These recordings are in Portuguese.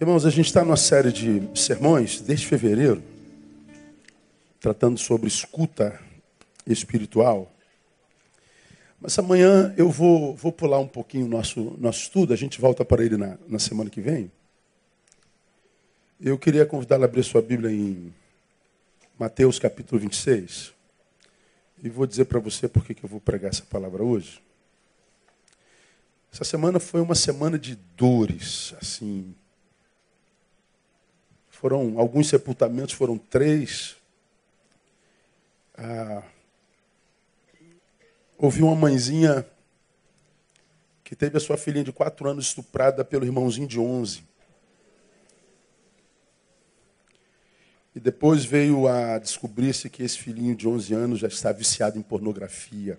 Irmãos, a gente está numa série de sermões desde fevereiro, tratando sobre escuta espiritual. Mas amanhã eu vou, vou pular um pouquinho o nosso, nosso estudo, a gente volta para ele na, na semana que vem. Eu queria convidá-la a abrir sua Bíblia em Mateus capítulo 26. E vou dizer para você por que eu vou pregar essa palavra hoje. Essa semana foi uma semana de dores, assim, foram alguns sepultamentos, foram três. Ah, houve uma mãezinha que teve a sua filhinha de quatro anos estuprada pelo irmãozinho de onze. E depois veio a descobrir-se que esse filhinho de 11 anos já está viciado em pornografia.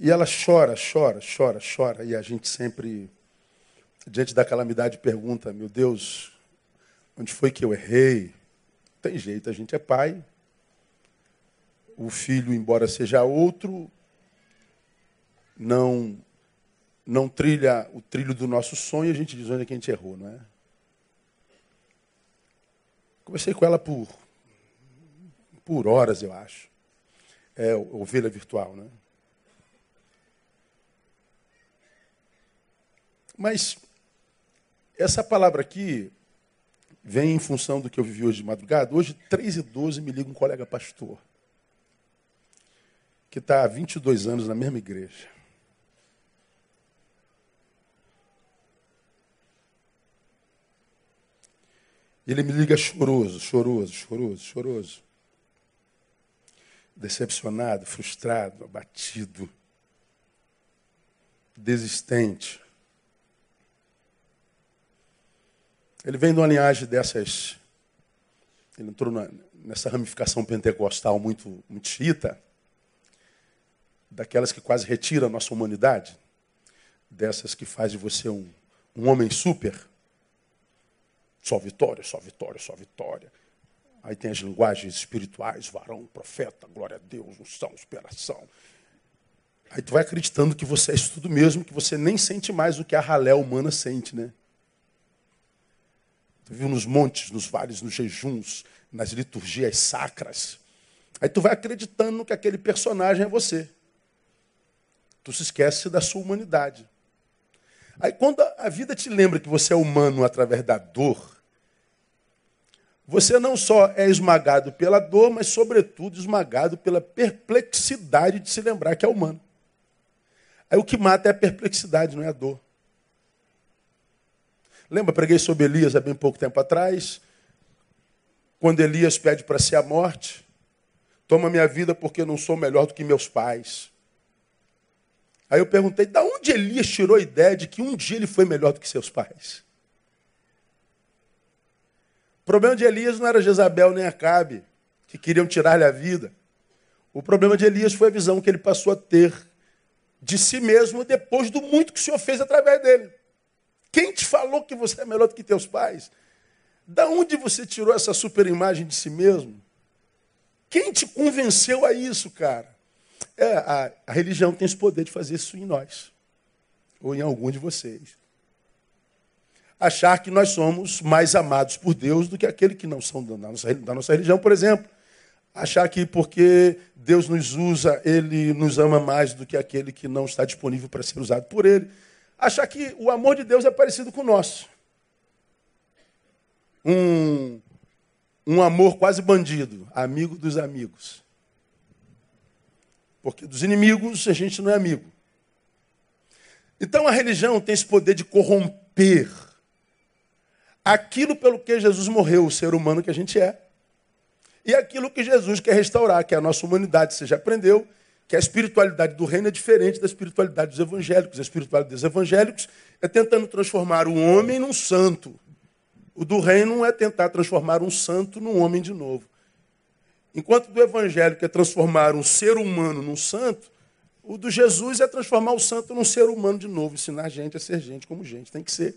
E ela chora, chora, chora, chora. E a gente sempre diante da calamidade, pergunta: Meu Deus, onde foi que eu errei? Tem jeito, a gente é pai. O filho, embora seja outro, não não trilha o trilho do nosso sonho, a gente diz onde é que a gente errou, não é? Conversei com ela por, por horas, eu acho. É ovelha virtual, né? Mas essa palavra aqui vem em função do que eu vivi hoje de madrugada. Hoje, 3 e 12, me liga um colega pastor, que está há 22 anos na mesma igreja. Ele me liga choroso, choroso, choroso, choroso. Decepcionado, frustrado, abatido, desistente. Ele vem de uma linhagem dessas. Ele entrou na, nessa ramificação pentecostal muito, muito chita, daquelas que quase retira a nossa humanidade, dessas que faz de você um, um homem super. Só vitória, só vitória, só vitória. Aí tem as linguagens espirituais, varão, profeta, glória a Deus, unção, inspiração. Aí tu vai acreditando que você é isso tudo mesmo, que você nem sente mais o que a ralé humana sente, né? Tu viu nos montes, nos vales, nos jejuns, nas liturgias sacras. Aí tu vai acreditando que aquele personagem é você. Tu se esquece da sua humanidade. Aí quando a vida te lembra que você é humano através da dor, você não só é esmagado pela dor, mas sobretudo esmagado pela perplexidade de se lembrar que é humano. Aí o que mata é a perplexidade, não é a dor. Lembra, preguei sobre Elias há bem pouco tempo atrás. Quando Elias pede para ser a morte, toma minha vida porque eu não sou melhor do que meus pais. Aí eu perguntei, da onde Elias tirou a ideia de que um dia ele foi melhor do que seus pais? O problema de Elias não era Jezabel nem Acabe, que queriam tirar-lhe a vida. O problema de Elias foi a visão que ele passou a ter de si mesmo depois do muito que o Senhor fez através dele. Quem te falou que você é melhor do que teus pais? Da onde você tirou essa superimagem de si mesmo? Quem te convenceu a isso, cara? É, a, a religião tem esse poder de fazer isso em nós, ou em algum de vocês. Achar que nós somos mais amados por Deus do que aquele que não são da nossa, da nossa religião, por exemplo. Achar que porque Deus nos usa, Ele nos ama mais do que aquele que não está disponível para ser usado por Ele achar que o amor de Deus é parecido com o nosso. Um, um amor quase bandido, amigo dos amigos. Porque dos inimigos a gente não é amigo. Então a religião tem esse poder de corromper aquilo pelo que Jesus morreu, o ser humano que a gente é, e aquilo que Jesus quer restaurar, que é a nossa humanidade. Você já aprendeu que a espiritualidade do reino é diferente da espiritualidade dos evangélicos. A espiritualidade dos evangélicos é tentando transformar o homem num santo. O do reino é tentar transformar um santo num homem de novo. Enquanto do evangélico é transformar um ser humano num santo, o do Jesus é transformar o santo num ser humano de novo, ensinar a gente a ser gente como gente. Tem que ser.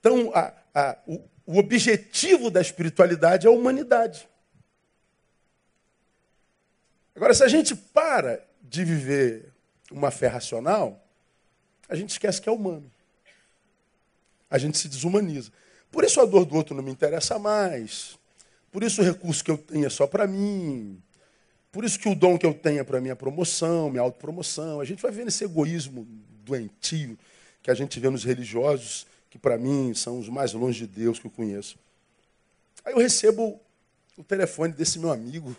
Então, a, a, o, o objetivo da espiritualidade é a humanidade. Agora, se a gente para de viver uma fé racional, a gente esquece que é humano. A gente se desumaniza. Por isso a dor do outro não me interessa mais. Por isso o recurso que eu tenho é só para mim. Por isso que o dom que eu tenho é para minha promoção, minha autopromoção. A gente vai vendo esse egoísmo doentio que a gente vê nos religiosos, que para mim são os mais longe de Deus que eu conheço. Aí eu recebo o telefone desse meu amigo.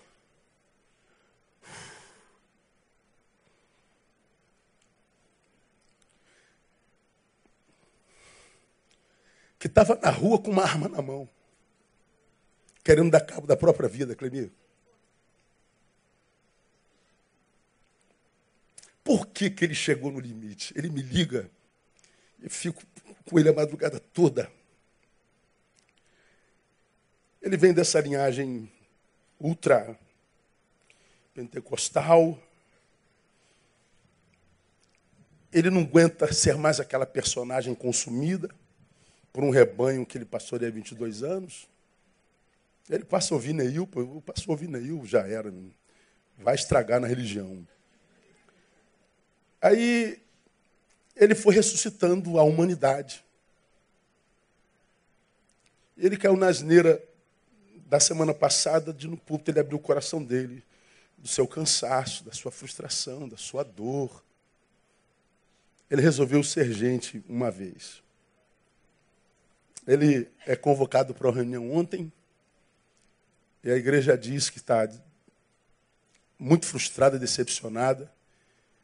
Que estava na rua com uma arma na mão, querendo dar cabo da própria vida, Clemir. Por que, que ele chegou no limite? Ele me liga e fico com ele a madrugada toda. Ele vem dessa linhagem ultra pentecostal. Ele não aguenta ser mais aquela personagem consumida por um rebanho que ele passou há 22 anos. Ele passa a ouvir Neil, passou a ouvir Neil, já era. Vai estragar na religião. Aí ele foi ressuscitando a humanidade. Ele caiu na asneira da semana passada, de no púlpito ele abriu o coração dele, do seu cansaço, da sua frustração, da sua dor. Ele resolveu ser gente uma vez. Ele é convocado para a reunião ontem, e a igreja diz que está muito frustrada, decepcionada.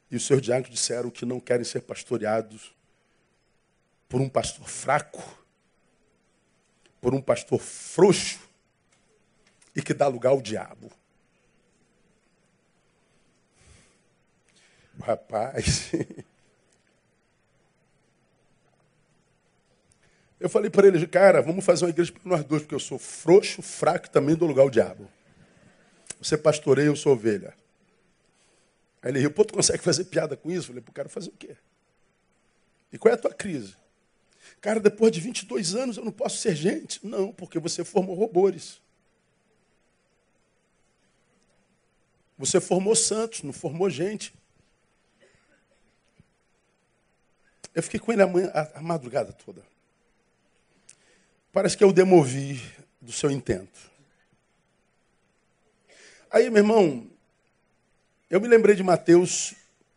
E os seus diáconos disseram que não querem ser pastoreados por um pastor fraco, por um pastor frouxo e que dá lugar ao diabo. Rapaz. Eu falei para ele, cara, vamos fazer uma igreja para nós dois, porque eu sou frouxo, fraco e também dou lugar ao diabo. Você pastoreia, eu sou ovelha. Aí ele riu, pô, tu consegue fazer piada com isso? Eu falei, pô, quero fazer o quê? E qual é a tua crise? Cara, depois de 22 anos eu não posso ser gente. Não, porque você formou robôs. Você formou santos, não formou gente. Eu fiquei com ele a, manhã, a, a madrugada toda. Parece que eu demovi do seu intento. Aí, meu irmão, eu me lembrei de Mateus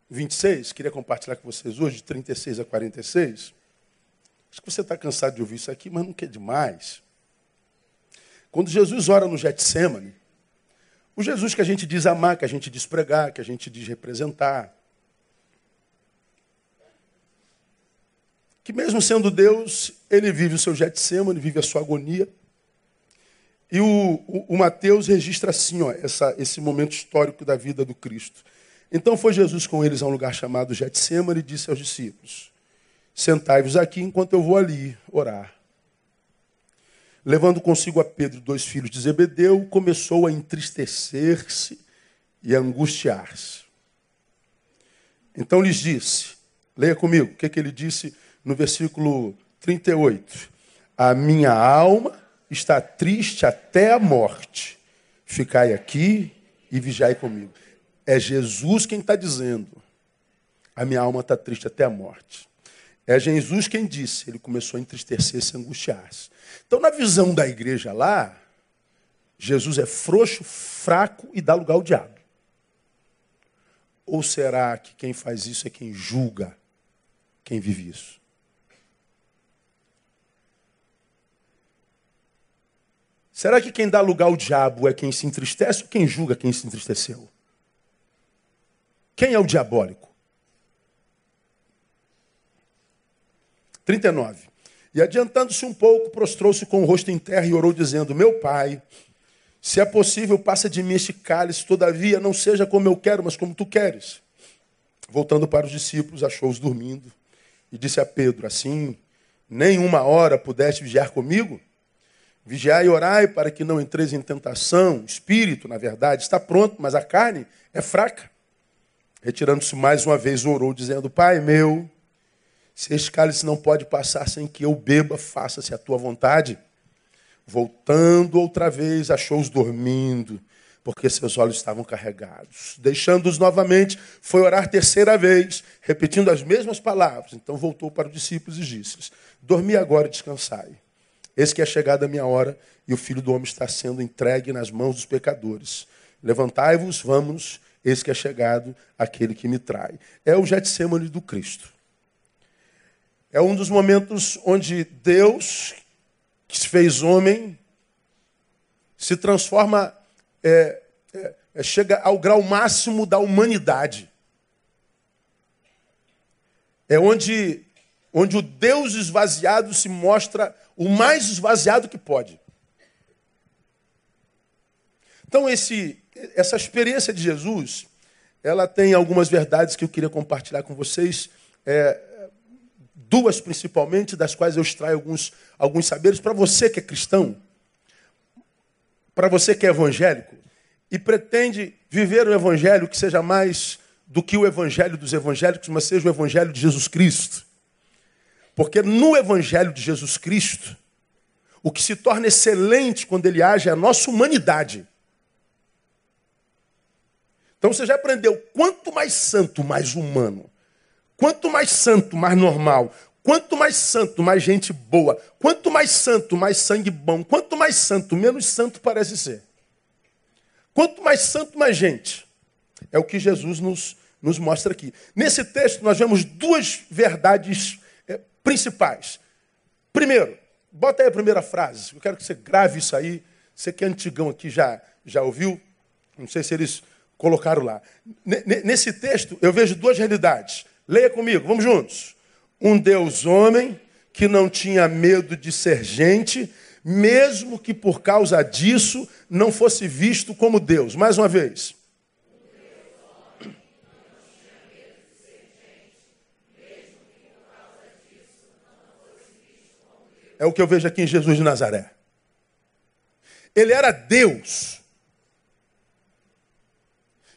26, queria compartilhar com vocês hoje, de 36 a 46. Acho que você está cansado de ouvir isso aqui, mas não quer demais. Quando Jesus ora no Getsemane, o Jesus que a gente diz amar, que a gente diz pregar, que a gente diz representar, que mesmo sendo Deus, ele vive o seu Getsemane, vive a sua agonia. E o, o, o Mateus registra assim, ó, essa, esse momento histórico da vida do Cristo. Então foi Jesus com eles a um lugar chamado Getsemane e disse aos discípulos: Sentai-vos aqui enquanto eu vou ali orar. Levando consigo a Pedro, dois filhos de Zebedeu, começou a entristecer-se e a angustiar-se. Então lhes disse: Leia comigo, o que, que ele disse no versículo 38? A minha alma está triste até a morte. Ficai aqui e vigiai comigo. É Jesus quem está dizendo. A minha alma está triste até a morte. É Jesus quem disse. Ele começou a entristecer-se, angustiar-se. Então, na visão da igreja lá, Jesus é frouxo, fraco e dá lugar ao diabo. Ou será que quem faz isso é quem julga quem vive isso? Será que quem dá lugar ao diabo é quem se entristece ou quem julga quem se entristeceu? Quem é o diabólico? 39. E adiantando-se um pouco, prostrou-se com o rosto em terra e orou, dizendo: Meu pai, se é possível, passa de mim este cálice, todavia não seja como eu quero, mas como tu queres. Voltando para os discípulos, achou-os dormindo e disse a Pedro: Assim, nem uma hora pudeste vigiar comigo? Vigiai e orai para que não entreis em tentação. O espírito, na verdade, está pronto, mas a carne é fraca. Retirando-se mais uma vez, orou, dizendo: Pai meu, se este cálice não pode passar sem que eu beba, faça-se a tua vontade. Voltando outra vez, achou-os dormindo, porque seus olhos estavam carregados. Deixando-os novamente, foi orar terceira vez, repetindo as mesmas palavras. Então voltou para os discípulos e disse: Dormi agora e descansai. Eis que é chegada a minha hora e o filho do homem está sendo entregue nas mãos dos pecadores. Levantai-vos, vamos, eis que é chegado aquele que me trai. É o Getsemane do Cristo. É um dos momentos onde Deus, que se fez homem, se transforma, é, é, é chega ao grau máximo da humanidade. É onde, onde o Deus esvaziado se mostra o mais esvaziado que pode. Então, esse, essa experiência de Jesus, ela tem algumas verdades que eu queria compartilhar com vocês. É, duas principalmente, das quais eu extraio alguns, alguns saberes. Para você que é cristão, para você que é evangélico, e pretende viver um evangelho que seja mais do que o evangelho dos evangélicos, mas seja o evangelho de Jesus Cristo. Porque no evangelho de Jesus Cristo, o que se torna excelente quando ele age é a nossa humanidade. Então você já aprendeu, quanto mais santo, mais humano. Quanto mais santo, mais normal. Quanto mais santo, mais gente boa. Quanto mais santo, mais sangue bom. Quanto mais santo, menos santo parece ser. Quanto mais santo, mais gente. É o que Jesus nos, nos mostra aqui. Nesse texto, nós vemos duas verdades principais. Primeiro, bota aí a primeira frase. Eu quero que você grave isso aí. Você que é antigão aqui já, já ouviu. Não sei se eles colocaram lá. Nesse texto, eu vejo duas realidades. Leia comigo, vamos juntos. Um Deus homem que não tinha medo de ser gente, mesmo que por causa disso não fosse visto como Deus. Mais uma vez. É o que eu vejo aqui em Jesus de Nazaré. Ele era Deus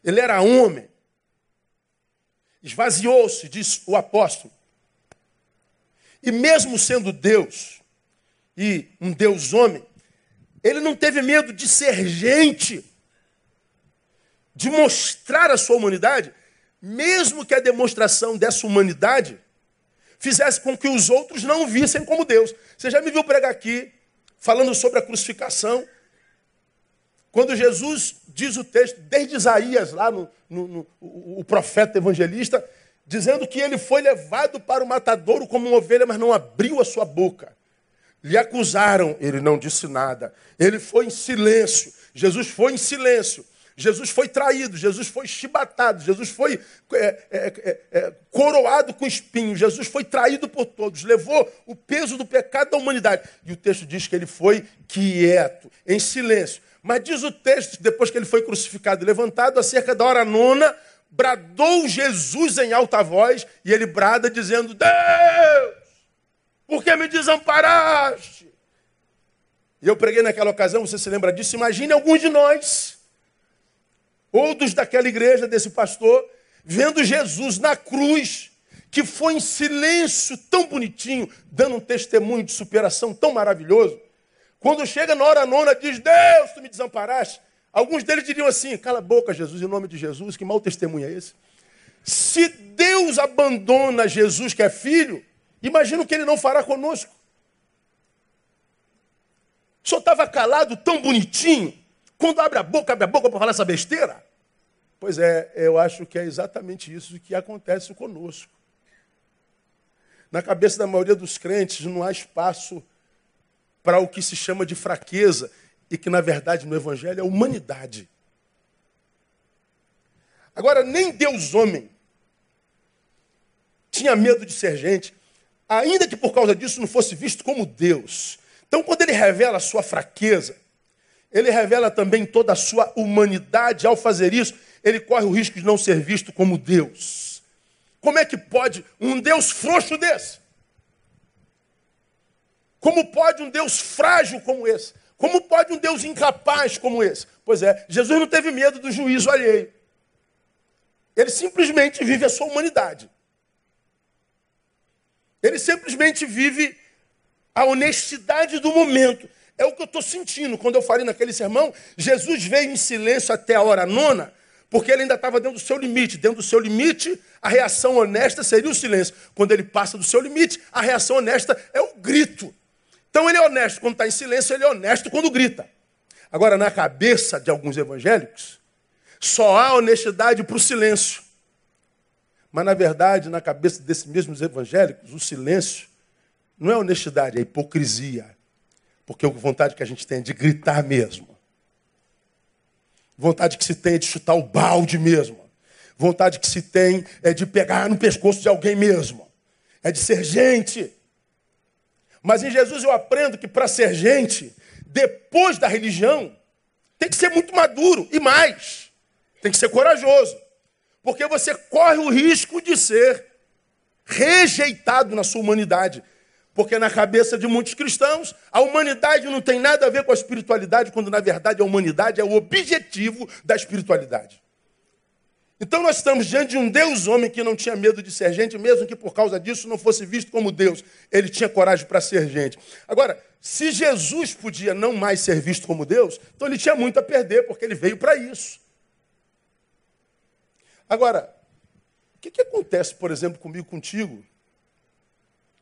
ele era homem. Esvaziou-se, diz o apóstolo. E mesmo sendo Deus, e um Deus homem, ele não teve medo de ser gente, de mostrar a sua humanidade, mesmo que a demonstração dessa humanidade fizesse com que os outros não vissem como Deus. Você já me viu pregar aqui, falando sobre a crucificação, quando Jesus diz o texto, desde Isaías, lá no, no, no o, profeta evangelista, dizendo que ele foi levado para o matadouro como uma ovelha, mas não abriu a sua boca. Lhe acusaram, ele não disse nada. Ele foi em silêncio. Jesus foi em silêncio. Jesus foi traído, Jesus foi chibatado, Jesus foi é, é, é, é, coroado com espinhos, Jesus foi traído por todos, levou o peso do pecado da humanidade. E o texto diz que ele foi quieto, em silêncio. Mas diz o texto, depois que ele foi crucificado e levantado, acerca da hora nona, bradou Jesus em alta voz, e ele brada dizendo: Deus, por que me desamparaste? E eu preguei naquela ocasião, você se lembra disso? Imagine alguns de nós, ou dos daquela igreja, desse pastor, vendo Jesus na cruz, que foi em silêncio tão bonitinho, dando um testemunho de superação tão maravilhoso. Quando chega na hora nona, diz: Deus, tu me desamparaste. Alguns deles diriam assim: Cala a boca, Jesus, em nome de Jesus, que mau testemunho é esse? Se Deus abandona Jesus, que é filho, imagina o que ele não fará conosco. Senhor estava calado, tão bonitinho, quando abre a boca, abre a boca para falar essa besteira. Pois é, eu acho que é exatamente isso que acontece conosco. Na cabeça da maioria dos crentes não há espaço para o que se chama de fraqueza e que, na verdade, no Evangelho é humanidade. Agora, nem Deus homem tinha medo de ser gente, ainda que por causa disso não fosse visto como Deus. Então, quando ele revela a sua fraqueza, ele revela também toda a sua humanidade. Ao fazer isso, ele corre o risco de não ser visto como Deus. Como é que pode um Deus frouxo desse? Como pode um Deus frágil como esse? Como pode um Deus incapaz como esse? Pois é, Jesus não teve medo do juízo alheio. Ele simplesmente vive a sua humanidade. Ele simplesmente vive a honestidade do momento. É o que eu estou sentindo. Quando eu falei naquele sermão, Jesus veio em silêncio até a hora nona, porque ele ainda estava dentro do seu limite. Dentro do seu limite, a reação honesta seria o silêncio. Quando ele passa do seu limite, a reação honesta é o grito. Então ele é honesto quando está em silêncio, ele é honesto quando grita. Agora, na cabeça de alguns evangélicos, só há honestidade para o silêncio. Mas, na verdade, na cabeça desses mesmos evangélicos, o silêncio não é honestidade, é hipocrisia. Porque a vontade que a gente tem é de gritar mesmo. Vontade que se tem é de chutar o balde mesmo. Vontade que se tem é de pegar no pescoço de alguém mesmo. É de ser gente. Mas em Jesus eu aprendo que para ser gente, depois da religião, tem que ser muito maduro e mais. Tem que ser corajoso. Porque você corre o risco de ser rejeitado na sua humanidade. Porque na cabeça de muitos cristãos, a humanidade não tem nada a ver com a espiritualidade, quando na verdade a humanidade é o objetivo da espiritualidade. Então nós estamos diante de um Deus homem que não tinha medo de ser gente, mesmo que por causa disso não fosse visto como Deus. Ele tinha coragem para ser gente. Agora, se Jesus podia não mais ser visto como Deus, então ele tinha muito a perder, porque ele veio para isso. Agora, o que, que acontece, por exemplo, comigo, contigo,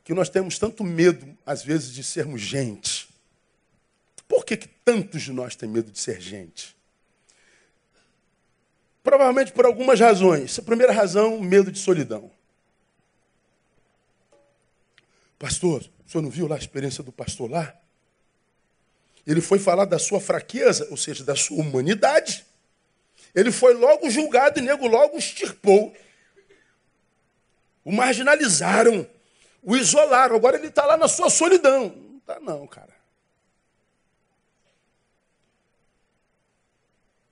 que nós temos tanto medo, às vezes, de sermos gente. Por que, que tantos de nós têm medo de ser gente? Provavelmente por algumas razões. A primeira razão, medo de solidão. Pastor, o senhor não viu lá a experiência do pastor lá? Ele foi falar da sua fraqueza, ou seja, da sua humanidade. Ele foi logo julgado e nego logo extirpou. O marginalizaram o isolaram. Agora ele está lá na sua solidão. Não está não, cara.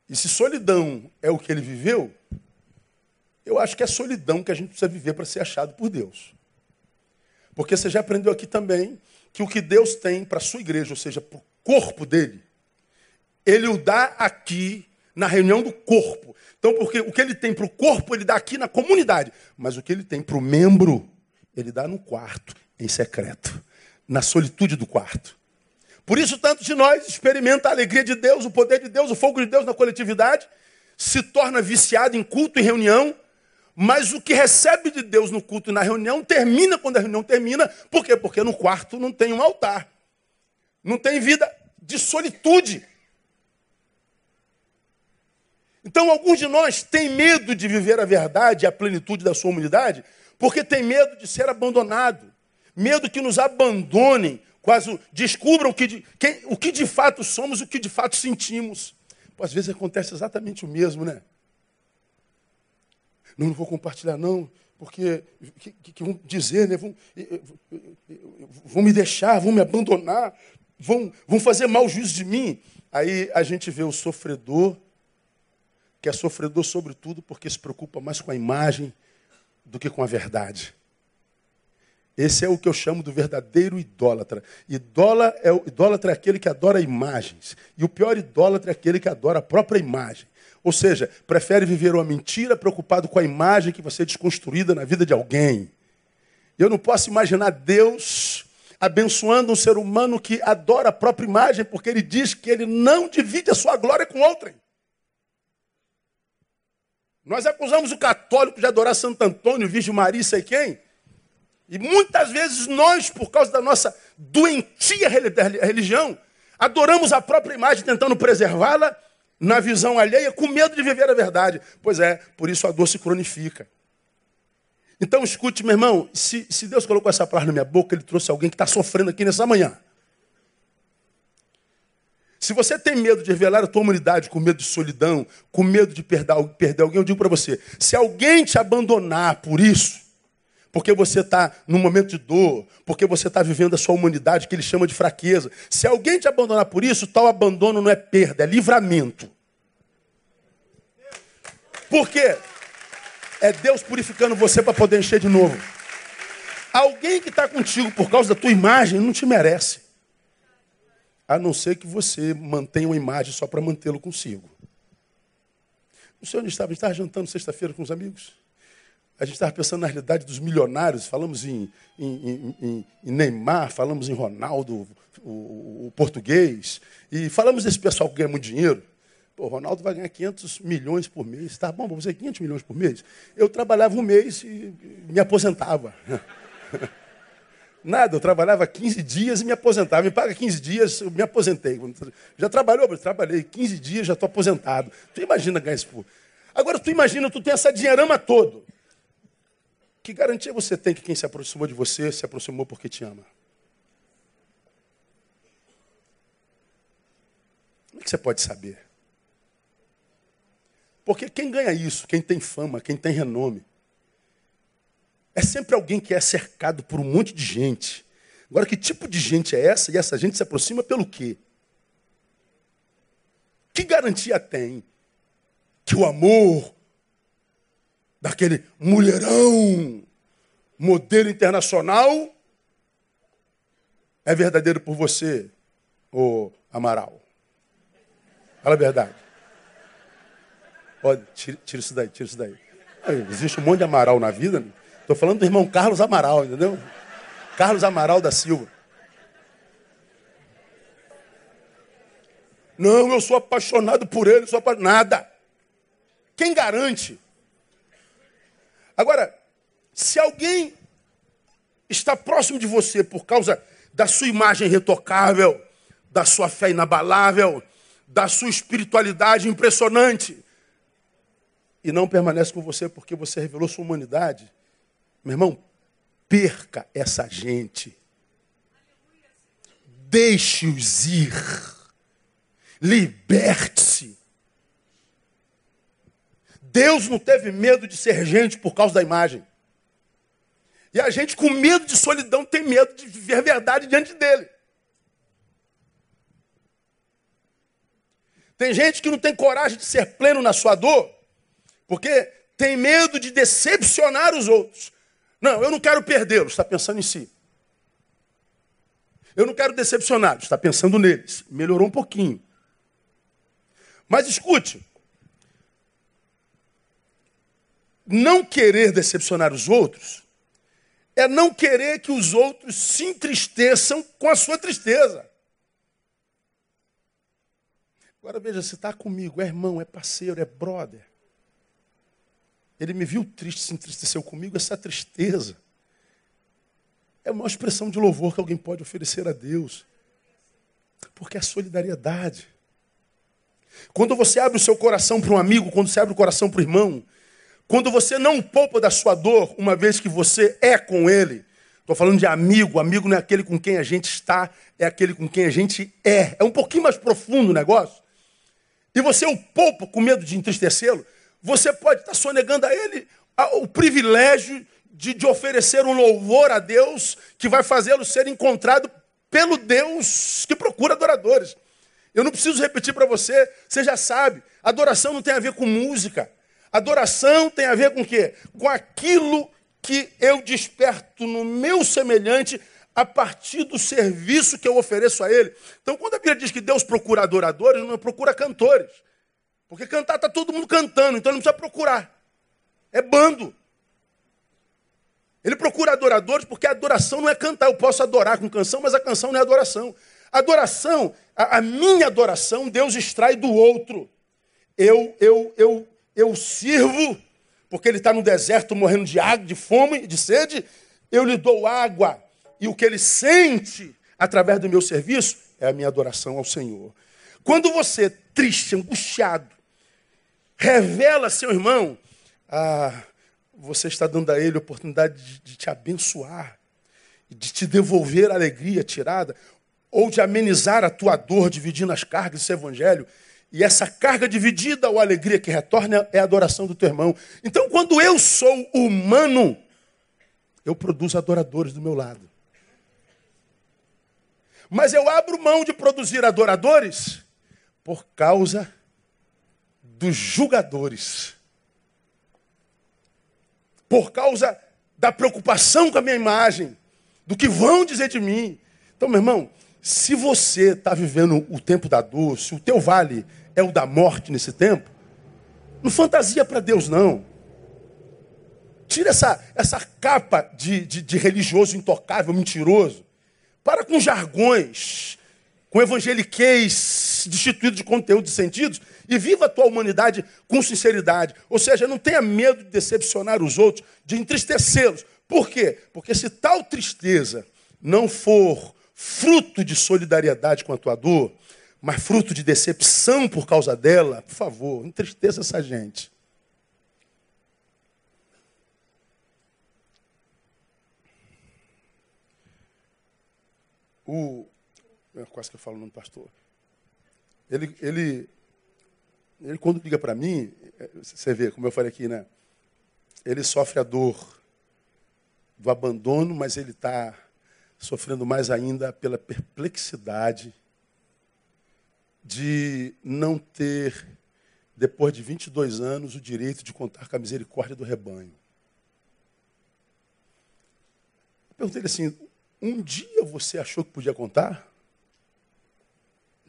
E se solidão é o que ele viveu, eu acho que é solidão que a gente precisa viver para ser achado por Deus. Porque você já aprendeu aqui também que o que Deus tem para a sua igreja, ou seja, para o corpo dele, ele o dá aqui na reunião do corpo. Então, porque o que ele tem para o corpo, ele dá aqui na comunidade. Mas o que ele tem para o membro, ele dá no quarto, em secreto, na solitude do quarto. Por isso, tanto de nós experimenta a alegria de Deus, o poder de Deus, o fogo de Deus na coletividade, se torna viciado em culto e reunião, mas o que recebe de Deus no culto e na reunião termina quando a reunião termina. Por quê? Porque no quarto não tem um altar. Não tem vida de solitude. Então, alguns de nós têm medo de viver a verdade, a plenitude da sua humanidade, porque tem medo de ser abandonado, medo que nos abandonem, quase descubram que de, quem, o que de fato somos, o que de fato sentimos. Pô, às vezes acontece exatamente o mesmo, né? Não, não vou compartilhar, não, porque que, que, que vão dizer, né? Vão, vão me deixar, vão me abandonar, vão, vão fazer mau juízo de mim. Aí a gente vê o sofredor, que é sofredor sobretudo porque se preocupa mais com a imagem do que com a verdade. Esse é o que eu chamo do verdadeiro idólatra. Idólatra é, idólatra é aquele que adora imagens. E o pior idólatra é aquele que adora a própria imagem. Ou seja, prefere viver uma mentira preocupado com a imagem que vai ser desconstruída na vida de alguém. Eu não posso imaginar Deus abençoando um ser humano que adora a própria imagem, porque ele diz que ele não divide a sua glória com outrem. Nós acusamos o católico de adorar Santo Antônio, Virgem Maria, sei quem. E muitas vezes nós, por causa da nossa doentia religião, adoramos a própria imagem tentando preservá-la na visão alheia, com medo de viver a verdade. Pois é, por isso a dor se cronifica. Então escute, meu irmão, se, se Deus colocou essa palavra na minha boca, Ele trouxe alguém que está sofrendo aqui nessa manhã. Se você tem medo de revelar a tua humanidade, com medo de solidão, com medo de perder, alguém, eu digo para você: se alguém te abandonar por isso, porque você está num momento de dor, porque você está vivendo a sua humanidade, que ele chama de fraqueza, se alguém te abandonar por isso, tal abandono não é perda, é livramento. Por quê? É Deus purificando você para poder encher de novo. Alguém que está contigo por causa da tua imagem não te merece a não ser que você mantenha uma imagem só para mantê-lo consigo. O senhor estava? Estava jantando sexta-feira com os amigos. A gente estava pensando na realidade dos milionários, falamos em, em, em, em Neymar, falamos em Ronaldo, o, o, português, e falamos desse pessoal que ganha muito dinheiro. Pô, o Ronaldo vai ganhar 500 milhões por mês. Tá bom, você 500 milhões por mês? Eu trabalhava um mês e me aposentava. Nada, eu trabalhava 15 dias e me aposentava. Me paga 15 dias, eu me aposentei. Já trabalhou? Eu trabalhei 15 dias, já estou aposentado. Tu imagina ganhar isso. Agora, tu imagina, tu tem essa dinheirama todo. Que garantia você tem que quem se aproximou de você se aproximou porque te ama? Como é que você pode saber? Porque quem ganha isso, quem tem fama, quem tem renome, é sempre alguém que é cercado por um monte de gente. Agora, que tipo de gente é essa? E essa gente se aproxima pelo quê? Que garantia tem que o amor daquele mulherão, modelo internacional, é verdadeiro por você, ô Amaral? Fala a verdade. Pode, tira, tira isso daí, tira isso daí. Existe um monte de Amaral na vida. Né? Estou falando do irmão Carlos Amaral, entendeu? Carlos Amaral da Silva. Não, eu sou apaixonado por ele, sou apaixonado. Nada. Quem garante? Agora, se alguém está próximo de você por causa da sua imagem retocável, da sua fé inabalável, da sua espiritualidade impressionante, e não permanece com você porque você revelou sua humanidade, meu irmão, perca essa gente. Deixe-os ir. Liberte-se. Deus não teve medo de ser gente por causa da imagem. E a gente, com medo de solidão, tem medo de viver a verdade diante dele. Tem gente que não tem coragem de ser pleno na sua dor, porque tem medo de decepcionar os outros. Não, eu não quero perdê-los, está pensando em si. Eu não quero decepcioná-los, está pensando neles. Melhorou um pouquinho. Mas escute, não querer decepcionar os outros é não querer que os outros se entristeçam com a sua tristeza. Agora veja, se está comigo, é irmão, é parceiro, é brother. Ele me viu triste, se entristeceu comigo, essa tristeza é uma expressão de louvor que alguém pode oferecer a Deus. Porque é solidariedade. Quando você abre o seu coração para um amigo, quando você abre o coração para o irmão, quando você não poupa da sua dor, uma vez que você é com ele, estou falando de amigo, amigo não é aquele com quem a gente está, é aquele com quem a gente é. É um pouquinho mais profundo o negócio. E você o poupa com medo de entristecê-lo, você pode estar sonegando a ele o privilégio de, de oferecer um louvor a Deus que vai fazê-lo ser encontrado pelo Deus que procura adoradores. Eu não preciso repetir para você, você já sabe. Adoração não tem a ver com música. Adoração tem a ver com o quê? Com aquilo que eu desperto no meu semelhante a partir do serviço que eu ofereço a ele. Então, quando a Bíblia diz que Deus procura adoradores, não procura cantores. Porque cantar está todo mundo cantando, então ele não precisa procurar. É bando. Ele procura adoradores porque a adoração não é cantar. Eu posso adorar com canção, mas a canção não é adoração. Adoração, a, a minha adoração, Deus extrai do outro. Eu, eu, eu, eu sirvo, porque ele está no deserto morrendo de água, de fome, de sede. Eu lhe dou água. E o que ele sente através do meu serviço é a minha adoração ao Senhor. Quando você, triste, angustiado, revela seu irmão, ah, você está dando a ele a oportunidade de, de te abençoar, de te devolver a alegria tirada, ou de amenizar a tua dor, dividindo as cargas desse evangelho. E essa carga dividida ou alegria que retorna é a adoração do teu irmão. Então, quando eu sou humano, eu produzo adoradores do meu lado. Mas eu abro mão de produzir adoradores por causa dos julgadores. Por causa da preocupação com a minha imagem, do que vão dizer de mim. Então, meu irmão, se você está vivendo o tempo da dor, se o teu vale é o da morte nesse tempo, não fantasia para Deus, não. Tira essa, essa capa de, de, de religioso intocável, mentiroso. Para com jargões, com evangeliquez destituído de conteúdo e sentidos e viva a tua humanidade com sinceridade. Ou seja, não tenha medo de decepcionar os outros, de entristecê-los. Por quê? Porque se tal tristeza não for fruto de solidariedade com a tua dor, mas fruto de decepção por causa dela, por favor, entristeça essa gente. O, quase que eu falo o nome do pastor. Ele, ele, ele quando liga para mim, é, você vê, como eu falei aqui, né? Ele sofre a dor do abandono, mas ele está sofrendo mais ainda pela perplexidade de não ter, depois de 22 anos, o direito de contar com a misericórdia do rebanho. Eu perguntei assim: um dia você achou que podia contar?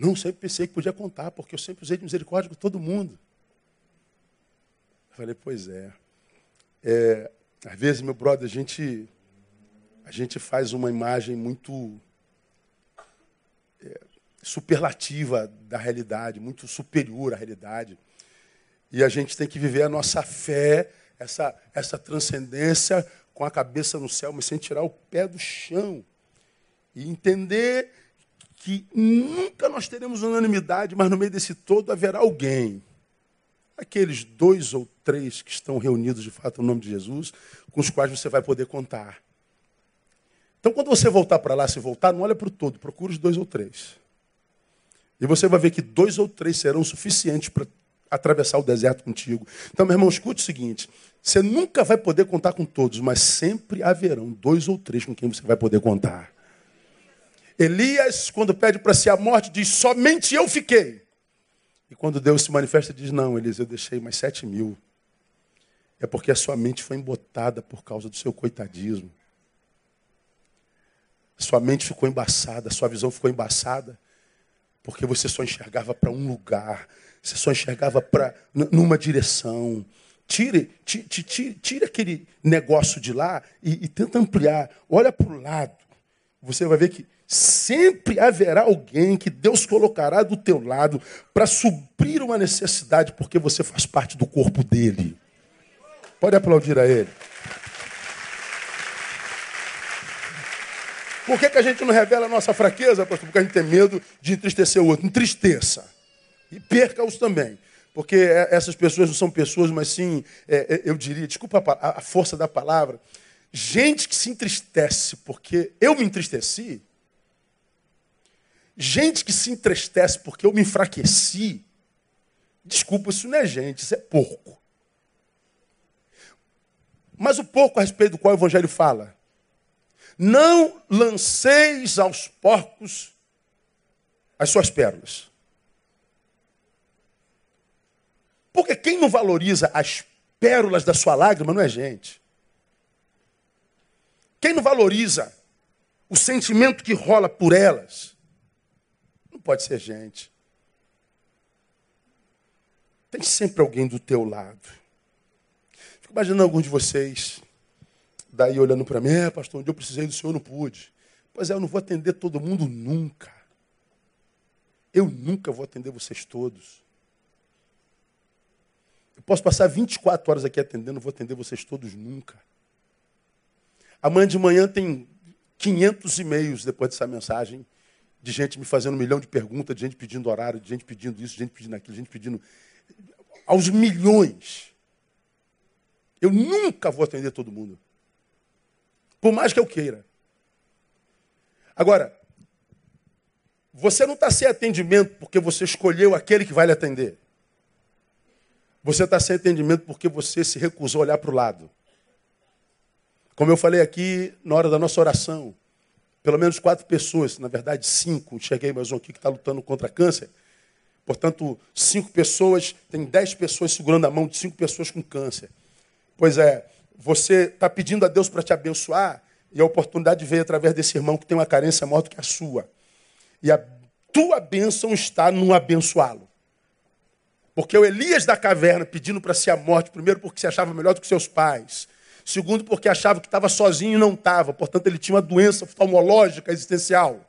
Não, sempre pensei que podia contar, porque eu sempre usei de misericórdia com todo mundo. Eu falei, pois é. é às vezes, meu brother, a gente, a gente faz uma imagem muito é, superlativa da realidade, muito superior à realidade. E a gente tem que viver a nossa fé, essa, essa transcendência com a cabeça no céu, mas sem tirar o pé do chão. E entender que nunca nós teremos unanimidade, mas no meio desse todo haverá alguém aqueles dois ou três que estão reunidos de fato no nome de Jesus, com os quais você vai poder contar. Então, quando você voltar para lá, se voltar, não olha para o todo, procura os dois ou três. E você vai ver que dois ou três serão suficientes para atravessar o deserto contigo. Então, meu irmão, escute o seguinte: você nunca vai poder contar com todos, mas sempre haverão dois ou três com quem você vai poder contar. Elias, quando pede para si a morte, diz: Somente eu fiquei. E quando Deus se manifesta, diz: Não, Elias, eu deixei mais sete mil. É porque a sua mente foi embotada por causa do seu coitadismo. Sua mente ficou embaçada, sua visão ficou embaçada, porque você só enxergava para um lugar, você só enxergava para numa direção. Tire, tire, tire, tire aquele negócio de lá e, e tenta ampliar. Olha para o lado. Você vai ver que Sempre haverá alguém que Deus colocará do teu lado para suprir uma necessidade, porque você faz parte do corpo dele. Pode aplaudir a ele. Por que, que a gente não revela a nossa fraqueza, pastor? Porque a gente tem medo de entristecer o outro. Entristeça. E perca-os também. Porque é, essas pessoas não são pessoas, mas sim, é, é, eu diria, desculpa a força da palavra, gente que se entristece porque eu me entristeci, Gente que se entristece porque eu me enfraqueci, desculpa, isso não é gente, isso é porco. Mas o porco a respeito do qual o Evangelho fala. Não lanceis aos porcos as suas pérolas. Porque quem não valoriza as pérolas da sua lágrima não é gente. Quem não valoriza o sentimento que rola por elas pode ser gente. Tem sempre alguém do teu lado. Fico imaginando alguns de vocês, daí olhando para mim, é, pastor, onde eu precisei do senhor, não pude. Pois é, eu não vou atender todo mundo nunca. Eu nunca vou atender vocês todos. Eu posso passar 24 horas aqui atendendo, não vou atender vocês todos nunca. Amanhã de manhã tem 500 e-mails depois dessa mensagem de gente me fazendo um milhão de perguntas, de gente pedindo horário, de gente pedindo isso, de gente pedindo aquilo, de gente pedindo. aos milhões. Eu nunca vou atender todo mundo. Por mais que eu queira. Agora, você não está sem atendimento porque você escolheu aquele que vai lhe atender. Você está sem atendimento porque você se recusou a olhar para o lado. Como eu falei aqui na hora da nossa oração, pelo menos quatro pessoas, na verdade cinco, cheguei mais um aqui que está lutando contra câncer. Portanto, cinco pessoas, tem dez pessoas segurando a mão de cinco pessoas com câncer. Pois é, você está pedindo a Deus para te abençoar e a oportunidade veio através desse irmão que tem uma carência maior do que a sua. E a tua bênção está no abençoá-lo. Porque o Elias da caverna pedindo para si a morte, primeiro porque se achava melhor do que seus pais, Segundo, porque achava que estava sozinho e não estava. Portanto, ele tinha uma doença oftalmológica existencial.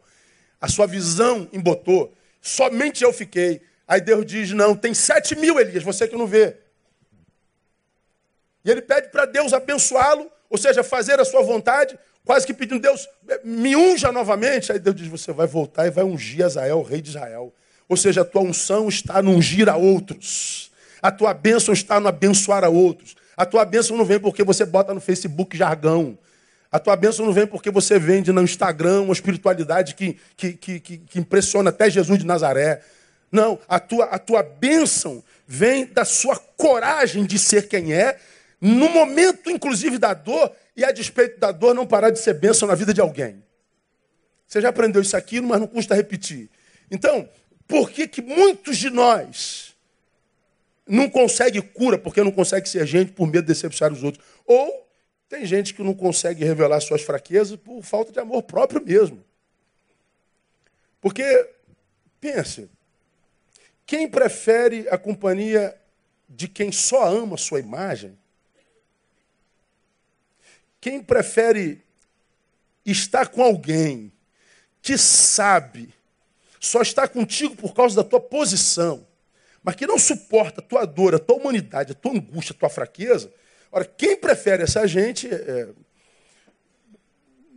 A sua visão embotou. Somente eu fiquei. Aí Deus diz: Não, tem sete mil, Elias, você que não vê. E ele pede para Deus abençoá-lo, ou seja, fazer a sua vontade, quase que pedindo, Deus, me unja novamente. Aí Deus diz: Você vai voltar e vai ungir Azael, rei de Israel. Ou seja, a tua unção está no ungir a outros. A tua bênção está no abençoar a outros. A tua bênção não vem porque você bota no Facebook jargão. A tua bênção não vem porque você vende no Instagram uma espiritualidade que, que, que, que, impressiona até Jesus de Nazaré. Não, a tua, a tua bênção vem da sua coragem de ser quem é, no momento, inclusive, da dor, e a despeito da dor, não parar de ser bênção na vida de alguém. Você já aprendeu isso aqui, mas não custa repetir. Então, por que, que muitos de nós não consegue cura porque não consegue ser gente por medo de decepcionar os outros. Ou tem gente que não consegue revelar suas fraquezas por falta de amor próprio mesmo. Porque, pense, quem prefere a companhia de quem só ama sua imagem? Quem prefere estar com alguém que sabe só está contigo por causa da tua posição? Mas que não suporta a tua dor, a tua humanidade, a tua angústia, a tua fraqueza, ora, quem prefere essa gente é,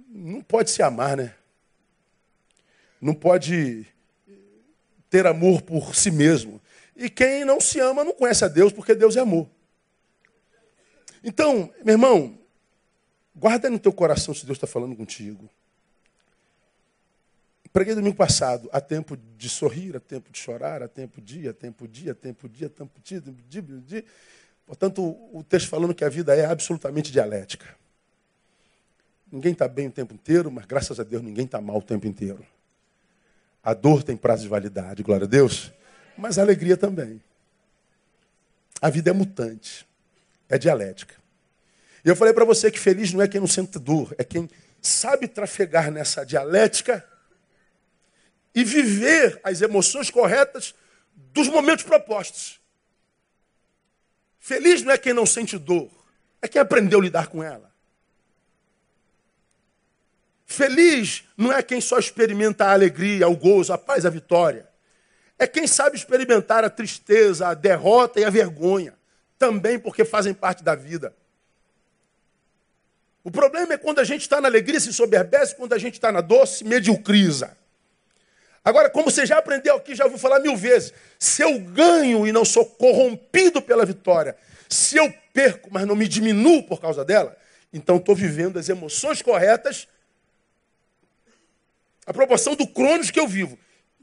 não pode se amar, né? Não pode ter amor por si mesmo. E quem não se ama não conhece a Deus, porque Deus é amor. Então, meu irmão, guarda no teu coração se Deus está falando contigo. Preguei domingo passado. Há tempo de sorrir, há tempo de chorar, há tempo de, há tempo de, há tempo de, há tempo de, tempo de, de. Portanto, o texto falando que a vida é absolutamente dialética. Ninguém está bem o tempo inteiro, mas graças a Deus ninguém está mal o tempo inteiro. A dor tem prazo de validade, glória a Deus, mas a alegria também. A vida é mutante, é dialética. E eu falei para você que feliz não é quem não sente dor, é quem sabe trafegar nessa dialética e viver as emoções corretas dos momentos propostos. Feliz não é quem não sente dor, é quem aprendeu a lidar com ela. Feliz não é quem só experimenta a alegria, o gozo, a paz, a vitória. É quem sabe experimentar a tristeza, a derrota e a vergonha, também porque fazem parte da vida. O problema é quando a gente está na alegria, se soberbece, quando a gente está na dor, se mediocriza. Agora, como você já aprendeu aqui, já ouviu falar mil vezes, se eu ganho e não sou corrompido pela vitória, se eu perco, mas não me diminuo por causa dela, então estou vivendo as emoções corretas, a proporção do cronos que eu vivo.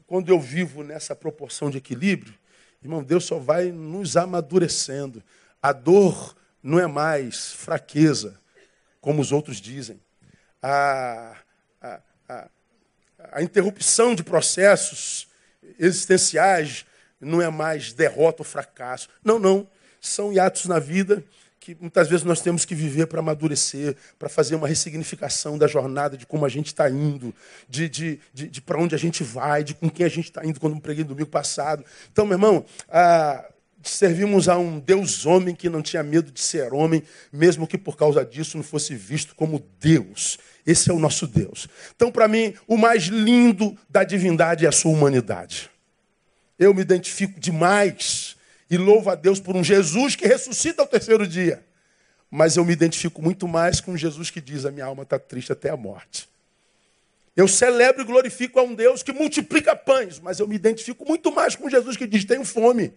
Quando eu vivo nessa proporção de equilíbrio, irmão, Deus só vai nos amadurecendo. A dor não é mais fraqueza, como os outros dizem. A, a, a a interrupção de processos existenciais não é mais derrota ou fracasso. Não, não. São hiatos na vida que muitas vezes nós temos que viver para amadurecer, para fazer uma ressignificação da jornada, de como a gente está indo, de, de, de, de para onde a gente vai, de com quem a gente está indo, quando preguei no domingo passado. Então, meu irmão, ah, servimos a um Deus homem que não tinha medo de ser homem, mesmo que por causa disso não fosse visto como Deus. Esse é o nosso Deus. Então, para mim, o mais lindo da divindade é a sua humanidade. Eu me identifico demais e louvo a Deus por um Jesus que ressuscita ao terceiro dia. Mas eu me identifico muito mais com Jesus que diz: a minha alma está triste até a morte. Eu celebro e glorifico a um Deus que multiplica pães, mas eu me identifico muito mais com Jesus que diz: tenho fome.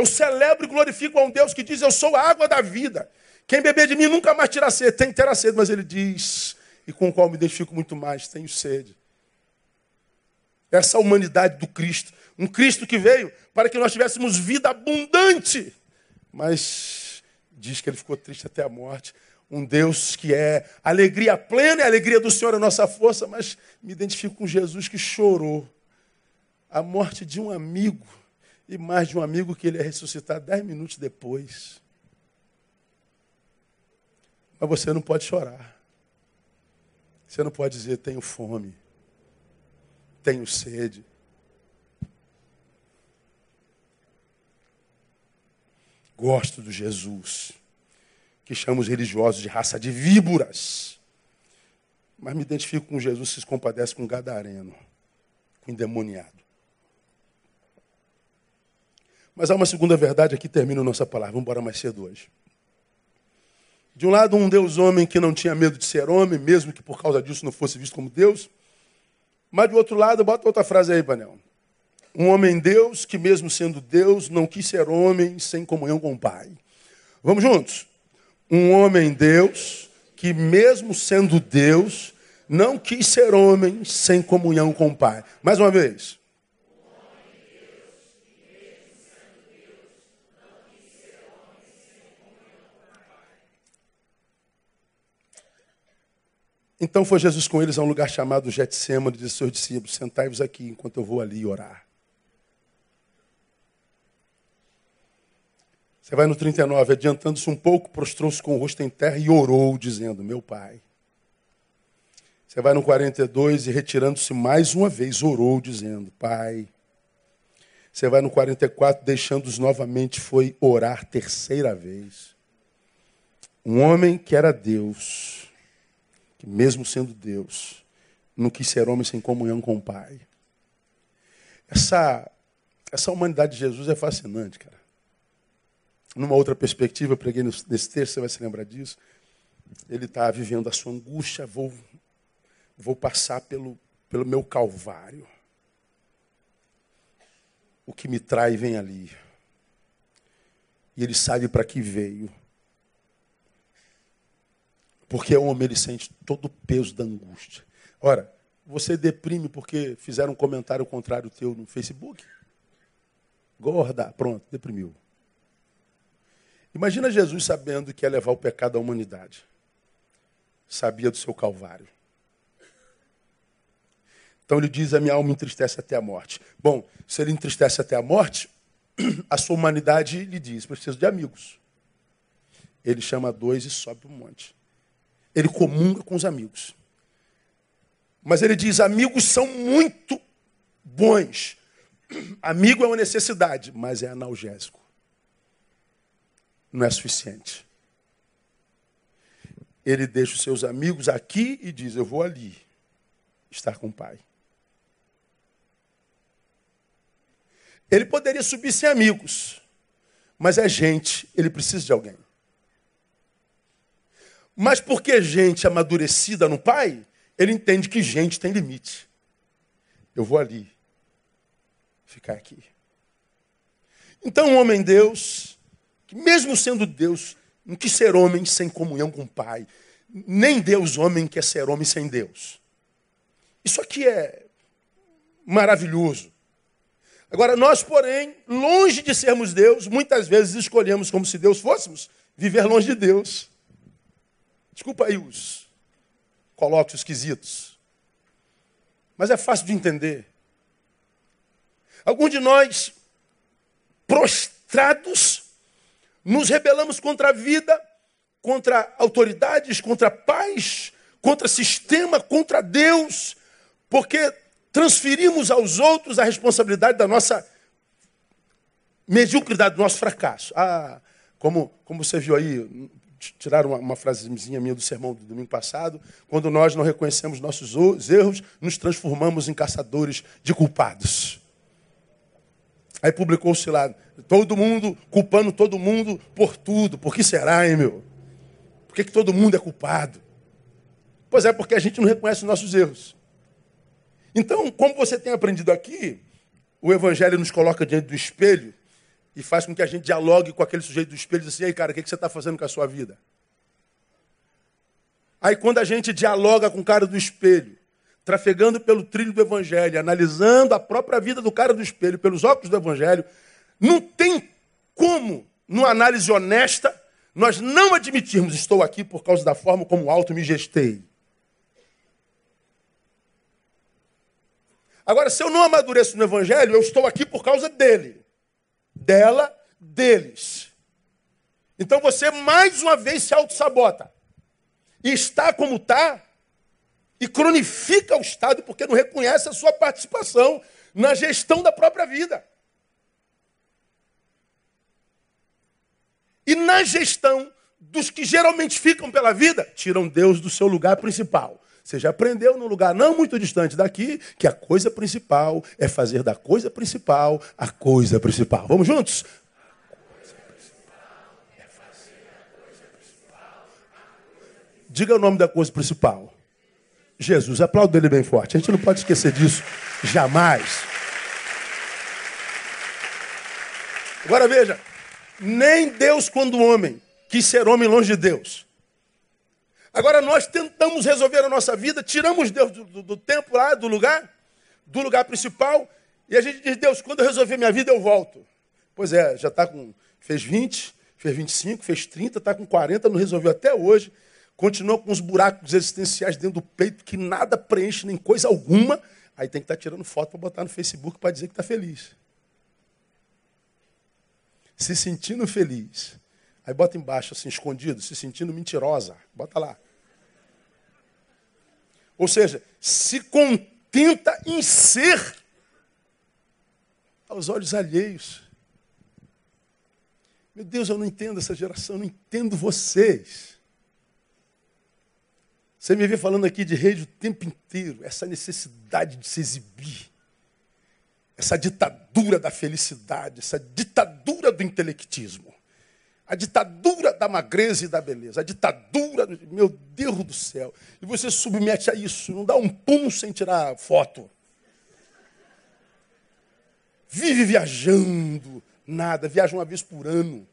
Eu celebro e glorifico a um Deus que diz: eu sou a água da vida. Quem beber de mim nunca mais terá sede. Tem que ter a sede, mas ele diz, e com o qual me identifico muito mais, tenho sede. Essa humanidade do Cristo. Um Cristo que veio para que nós tivéssemos vida abundante. Mas diz que ele ficou triste até a morte. Um Deus que é alegria plena e a alegria do Senhor é a nossa força, mas me identifico com Jesus que chorou a morte de um amigo e mais de um amigo que ele ia ressuscitar dez minutos depois. Mas você não pode chorar. Você não pode dizer, tenho fome, tenho sede. Gosto do Jesus, que chama os religiosos de raça de víboras. Mas me identifico com Jesus se compadece com gadareno, com um endemoniado. Mas há uma segunda verdade aqui, termina a nossa palavra. Vamos embora mais cedo hoje. De um lado, um Deus homem que não tinha medo de ser homem, mesmo que por causa disso não fosse visto como Deus. Mas do outro lado, bota outra frase aí, Panel. Um homem Deus que, mesmo sendo Deus, não quis ser homem sem comunhão com o Pai. Vamos juntos? Um homem Deus que, mesmo sendo Deus, não quis ser homem sem comunhão com o Pai. Mais uma vez. Então foi Jesus com eles a um lugar chamado Getsemane e disse seus discípulos, sentai-vos aqui enquanto eu vou ali orar. Você vai no 39, adiantando-se um pouco, prostrou-se com o rosto em terra e orou, dizendo, meu pai. Você vai no 42 e retirando-se mais uma vez, orou, dizendo, pai. Você vai no 44, deixando-os novamente, foi orar terceira vez. Um homem que era Deus que mesmo sendo Deus, não quis ser homem sem comunhão com o Pai. Essa, essa humanidade de Jesus é fascinante, cara. Numa outra perspectiva, eu preguei nesse texto, você vai se lembrar disso. Ele está vivendo a sua angústia, vou, vou passar pelo, pelo meu calvário. O que me trai vem ali. E ele sabe para que veio. Porque o homem ele sente todo o peso da angústia. Ora, você deprime porque fizeram um comentário contrário teu no Facebook? Gorda, pronto, deprimiu. Imagina Jesus sabendo que ia levar o pecado à humanidade. Sabia do seu calvário. Então ele diz: A minha alma entristece até a morte. Bom, se ele entristece até a morte, a sua humanidade lhe diz: Preciso de amigos. Ele chama dois e sobe para o monte. Ele comunga com os amigos. Mas ele diz: amigos são muito bons. Amigo é uma necessidade, mas é analgésico. Não é suficiente. Ele deixa os seus amigos aqui e diz: Eu vou ali estar com o Pai. Ele poderia subir sem amigos, mas é gente, ele precisa de alguém. Mas porque gente amadurecida no Pai, ele entende que gente tem limite. Eu vou ali, ficar aqui. Então, um homem Deus, que mesmo sendo Deus, não quis ser homem sem comunhão com o Pai. Nem Deus, homem, quer ser homem sem Deus. Isso aqui é maravilhoso. Agora, nós, porém, longe de sermos Deus, muitas vezes escolhemos, como se Deus fôssemos, viver longe de Deus. Desculpa aí os colóquios esquisitos. Mas é fácil de entender. Alguns de nós, prostrados, nos rebelamos contra a vida, contra autoridades, contra paz, contra sistema, contra Deus, porque transferimos aos outros a responsabilidade da nossa mediocridade, do nosso fracasso. Ah, como, como você viu aí, tiraram uma, uma frasezinha minha do sermão do domingo passado. Quando nós não reconhecemos nossos erros, nos transformamos em caçadores de culpados. Aí publicou-se lá, todo mundo culpando todo mundo por tudo. Por que será, hein, meu? Por que, que todo mundo é culpado? Pois é, porque a gente não reconhece os nossos erros. Então, como você tem aprendido aqui, o Evangelho nos coloca diante do espelho e faz com que a gente dialogue com aquele sujeito do espelho e diz assim, ei cara, o que você está fazendo com a sua vida? Aí quando a gente dialoga com o cara do espelho, trafegando pelo trilho do evangelho, analisando a própria vida do cara do espelho pelos óculos do evangelho, não tem como, numa análise honesta, nós não admitirmos estou aqui por causa da forma como alto me gestei. Agora, se eu não amadureço no evangelho, eu estou aqui por causa dele dela, deles. Então você mais uma vez se auto-sabota. E está como está, e cronifica o Estado porque não reconhece a sua participação na gestão da própria vida. E na gestão dos que geralmente ficam pela vida, tiram Deus do seu lugar principal. Você já aprendeu num lugar não muito distante daqui que a coisa principal é fazer da coisa principal a coisa principal. Vamos juntos? Diga o nome da coisa principal. Jesus. Aplauda ele bem forte. A gente não pode esquecer disso jamais. Agora veja, nem Deus, quando homem, quis ser homem longe de Deus. Agora nós tentamos resolver a nossa vida, tiramos Deus do, do, do tempo lá, do lugar, do lugar principal, e a gente diz, Deus, quando eu resolver minha vida, eu volto. Pois é, já está com. fez 20, fez 25, fez 30, está com 40, não resolveu até hoje. Continua com os buracos existenciais dentro do peito que nada preenche, nem coisa alguma. Aí tem que estar tá tirando foto para botar no Facebook para dizer que está feliz. Se sentindo feliz. Aí bota embaixo, assim, escondido, se sentindo mentirosa. Bota lá. Ou seja, se contenta em ser aos olhos alheios. Meu Deus, eu não entendo essa geração, não entendo vocês. Você me vê falando aqui de rede o tempo inteiro, essa necessidade de se exibir, essa ditadura da felicidade, essa ditadura do intelectismo, a ditadura da magreza e da beleza, a ditadura, meu Deus do céu. E você submete a isso, não dá um pum sem tirar foto. Vive viajando, nada, viaja uma vez por ano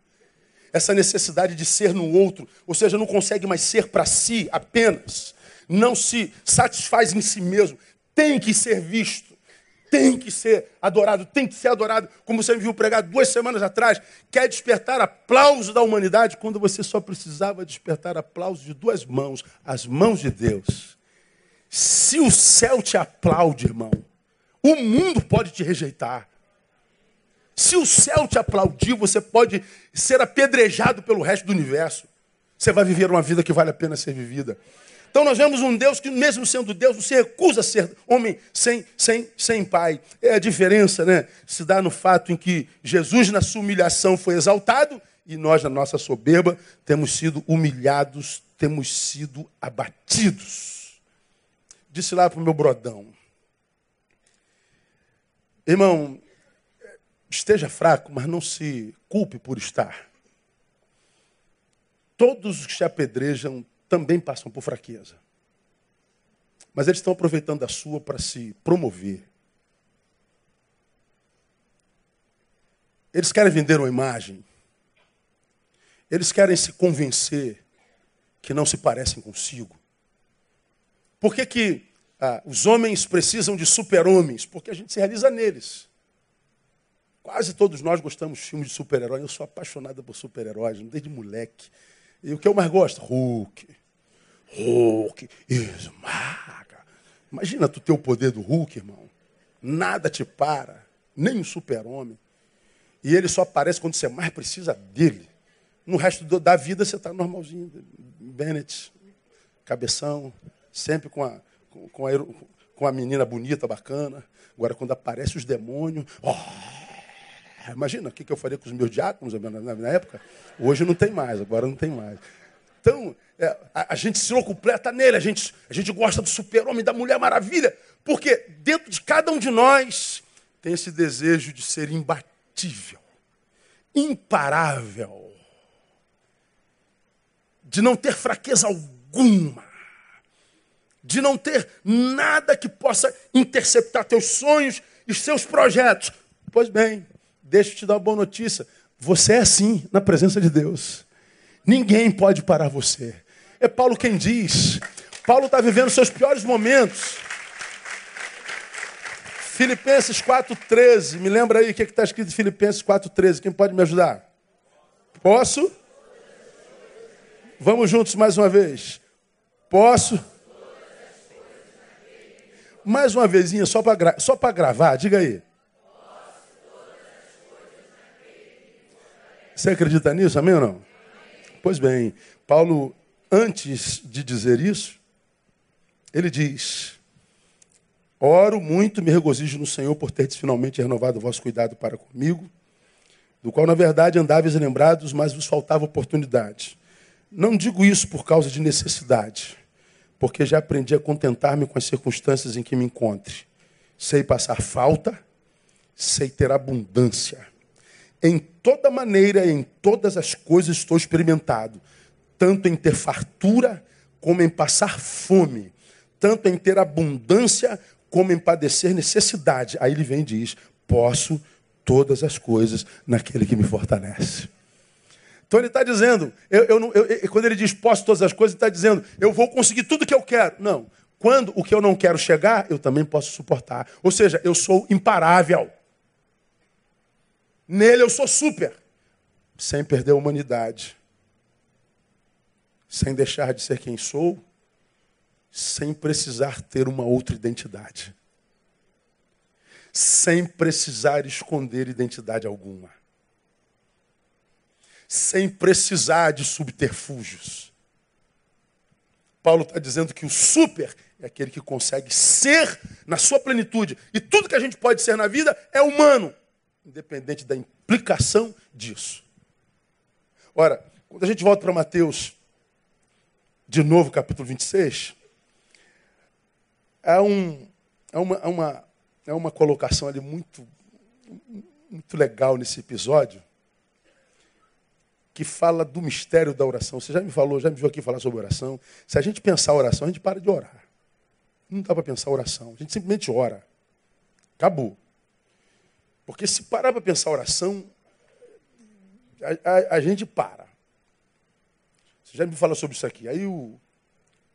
essa necessidade de ser no outro, ou seja, não consegue mais ser para si apenas, não se satisfaz em si mesmo, tem que ser visto, tem que ser adorado, tem que ser adorado, como você me viu pregar duas semanas atrás, quer despertar aplauso da humanidade quando você só precisava despertar aplauso de duas mãos, as mãos de Deus. Se o céu te aplaude, irmão, o mundo pode te rejeitar. Se o céu te aplaudir, você pode ser apedrejado pelo resto do universo. Você vai viver uma vida que vale a pena ser vivida. Então nós vemos um Deus que, mesmo sendo Deus, se recusa a ser homem sem, sem, sem pai. É a diferença, né? Se dá no fato em que Jesus, na sua humilhação, foi exaltado e nós, na nossa soberba, temos sido humilhados, temos sido abatidos. Disse lá para o meu brodão. Irmão, Esteja fraco, mas não se culpe por estar. Todos os que te apedrejam também passam por fraqueza. Mas eles estão aproveitando a sua para se promover. Eles querem vender uma imagem. Eles querem se convencer que não se parecem consigo. Por que, que ah, os homens precisam de super-homens? Porque a gente se realiza neles. Quase todos nós gostamos de filmes de super-herói. Eu sou apaixonado por super-heróis, desde moleque. E o que eu mais gosto? Hulk. Hulk esmaga. Imagina tu ter o poder do Hulk, irmão. Nada te para, nem um super-homem. E ele só aparece quando você mais precisa dele. No resto da vida você está normalzinho. Bennett, cabeção, sempre com a, com, a, com a menina bonita, bacana. Agora, quando aparece os demônios, oh, Imagina o que eu faria com os meus diáconos na época. Hoje não tem mais, agora não tem mais. Então, é, a, a, gente se completa nele, a gente, a gente gosta do super-homem, da Mulher Maravilha, porque dentro de cada um de nós tem esse desejo de ser imbatível, imparável, de não ter fraqueza alguma, de não ter nada que possa interceptar teus sonhos e seus projetos. Pois bem, Deixa eu te dar uma boa notícia. Você é assim na presença de Deus. Ninguém pode parar você. É Paulo quem diz. Paulo está vivendo seus piores momentos. Filipenses 4,13. Me lembra aí o que está escrito em Filipenses 4,13. Quem pode me ajudar? Posso? Vamos juntos mais uma vez. Posso? Mais uma vezinha, só para gra... gravar, diga aí. Você acredita nisso, amém ou não? Pois bem, Paulo, antes de dizer isso, ele diz: Oro muito, me regozijo no Senhor por ter finalmente renovado o vosso cuidado para comigo. do qual na verdade andáveis lembrados, mas vos faltava oportunidade. Não digo isso por causa de necessidade, porque já aprendi a contentar-me com as circunstâncias em que me encontre. Sei passar falta, sei ter abundância. Em toda maneira, em todas as coisas estou experimentado, tanto em ter fartura como em passar fome, tanto em ter abundância como em padecer necessidade. Aí ele vem e diz: Posso todas as coisas naquele que me fortalece. Então ele está dizendo, eu, eu, eu, quando ele diz posso todas as coisas, ele está dizendo, eu vou conseguir tudo que eu quero. Não. Quando o que eu não quero chegar, eu também posso suportar. Ou seja, eu sou imparável. Nele eu sou super. Sem perder a humanidade. Sem deixar de ser quem sou. Sem precisar ter uma outra identidade. Sem precisar esconder identidade alguma sem precisar de subterfúgios. Paulo está dizendo que o super é aquele que consegue ser na sua plenitude. E tudo que a gente pode ser na vida é humano, independente da implicação disso. Ora, quando a gente volta para Mateus, de novo, capítulo 26, é, um, é, uma, é, uma, é uma colocação ali muito, muito legal nesse episódio que fala do mistério da oração. Você já me falou, já me viu aqui falar sobre oração. Se a gente pensar oração, a gente para de orar. Não dá para pensar oração. A gente simplesmente ora. Acabou. Porque se parar para pensar oração, a, a, a, gente para. Você já me falou sobre isso aqui. Aí o,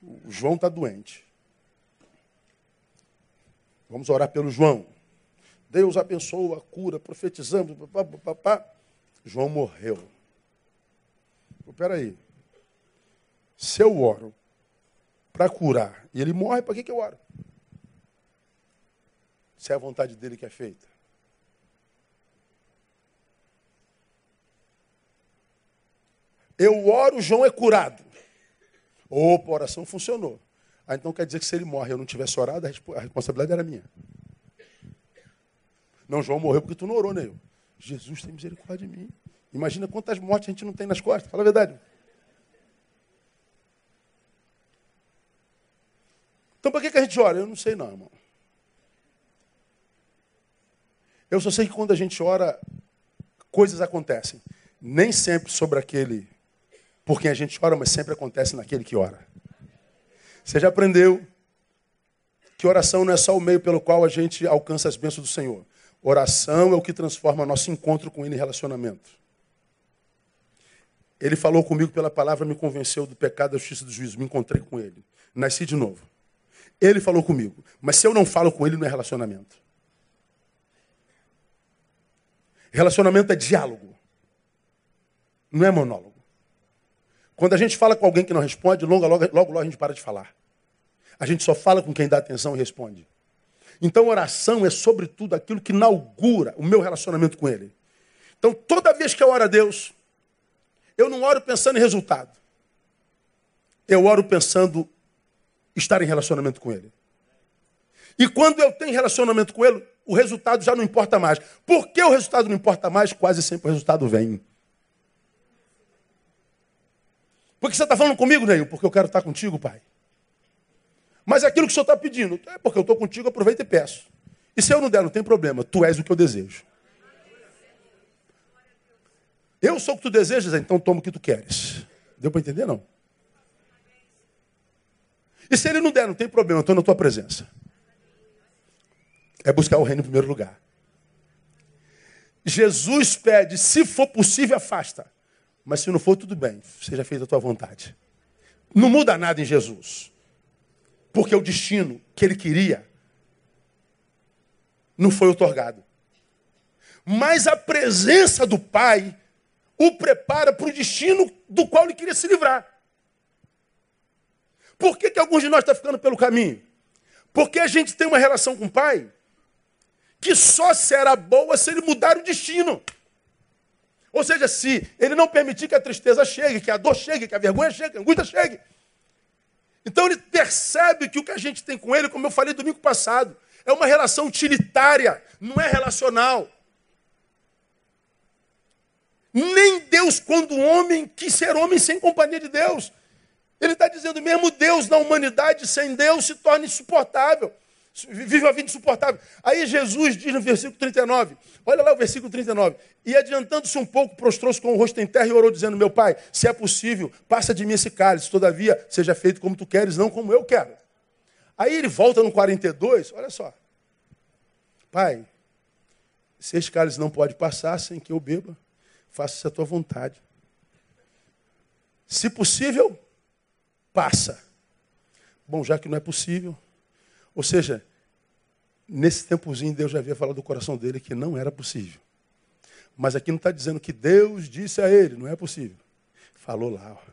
o João está doente. Vamos orar pelo João. Deus abençoa a cura, profetizamos. Papá, papá. João morreu. Espera aí. Se eu oro para curar e ele morre, para que, que eu oro? Se é a vontade dele que é feita. Eu oro, João é curado. Opa, a oração funcionou. Ah, então quer dizer que se ele morre e eu não tivesse orado, a responsabilidade era minha. Não, João morreu porque tu não orou, né? Eu. Jesus tem misericórdia de mim. Imagina quantas mortes a gente não tem nas costas. Fala a verdade. Então, para que, que a gente ora? Eu não sei não, irmão. Eu só sei que quando a gente ora, coisas acontecem. Nem sempre sobre aquele por quem a gente ora, mas sempre acontece naquele que ora. Você já aprendeu que oração não é só o meio pelo qual a gente alcança as bênçãos do Senhor. Oração é o que transforma nosso encontro com Ele em relacionamento. Ele falou comigo pela palavra, me convenceu do pecado, da justiça do juízo. Me encontrei com ele. Nasci de novo. Ele falou comigo. Mas se eu não falo com ele, não é relacionamento. Relacionamento é diálogo. Não é monólogo. Quando a gente fala com alguém que não responde, logo, logo, logo, a gente para de falar. A gente só fala com quem dá atenção e responde. Então, oração é, sobretudo, aquilo que inaugura o meu relacionamento com Ele. Então, toda vez que eu oro a Deus, eu não oro pensando em resultado. Eu oro pensando estar em relacionamento com Ele. E quando eu tenho relacionamento com Ele, o resultado já não importa mais. Por que o resultado não importa mais? Quase sempre o resultado vem. Por que você está falando comigo, Neil? Porque eu quero estar contigo, Pai. Mas aquilo que o Senhor está pedindo. É porque eu estou contigo, aproveito e peço. E se eu não der, não tem problema. Tu és o que eu desejo. Eu sou o que tu desejas, então toma o que tu queres. Deu para entender, não? E se ele não der, não tem problema, estou na tua presença. É buscar o reino em primeiro lugar. Jesus pede, se for possível, afasta. Mas se não for, tudo bem, seja feita a tua vontade. Não muda nada em Jesus. Porque o destino que ele queria não foi otorgado. Mas a presença do Pai o prepara para o destino do qual ele queria se livrar. Por que, que alguns de nós estão tá ficando pelo caminho? Porque a gente tem uma relação com o Pai que só será boa se ele mudar o destino. Ou seja, se ele não permitir que a tristeza chegue, que a dor chegue, que a vergonha chegue, que a angústia chegue. Então ele percebe que o que a gente tem com ele, como eu falei domingo passado, é uma relação utilitária, não é relacional. Nem Deus, quando homem, quis ser homem sem companhia de Deus. Ele está dizendo, mesmo Deus na humanidade, sem Deus, se torna insuportável. Vive uma vida insuportável. Aí Jesus diz no versículo 39, olha lá o versículo 39. E adiantando-se um pouco, prostrou-se com o rosto em terra e orou, dizendo: Meu pai, se é possível, passa de mim esse cálice, todavia seja feito como tu queres, não como eu quero. Aí ele volta no 42, olha só. Pai, se esse cálice não pode passar sem que eu beba, faça-se a tua vontade. Se possível, passa. Bom, já que não é possível, ou seja, nesse tempozinho Deus já havia falado do coração dele que não era possível. Mas aqui não está dizendo que Deus disse a ele, não é possível. Falou lá. Ó.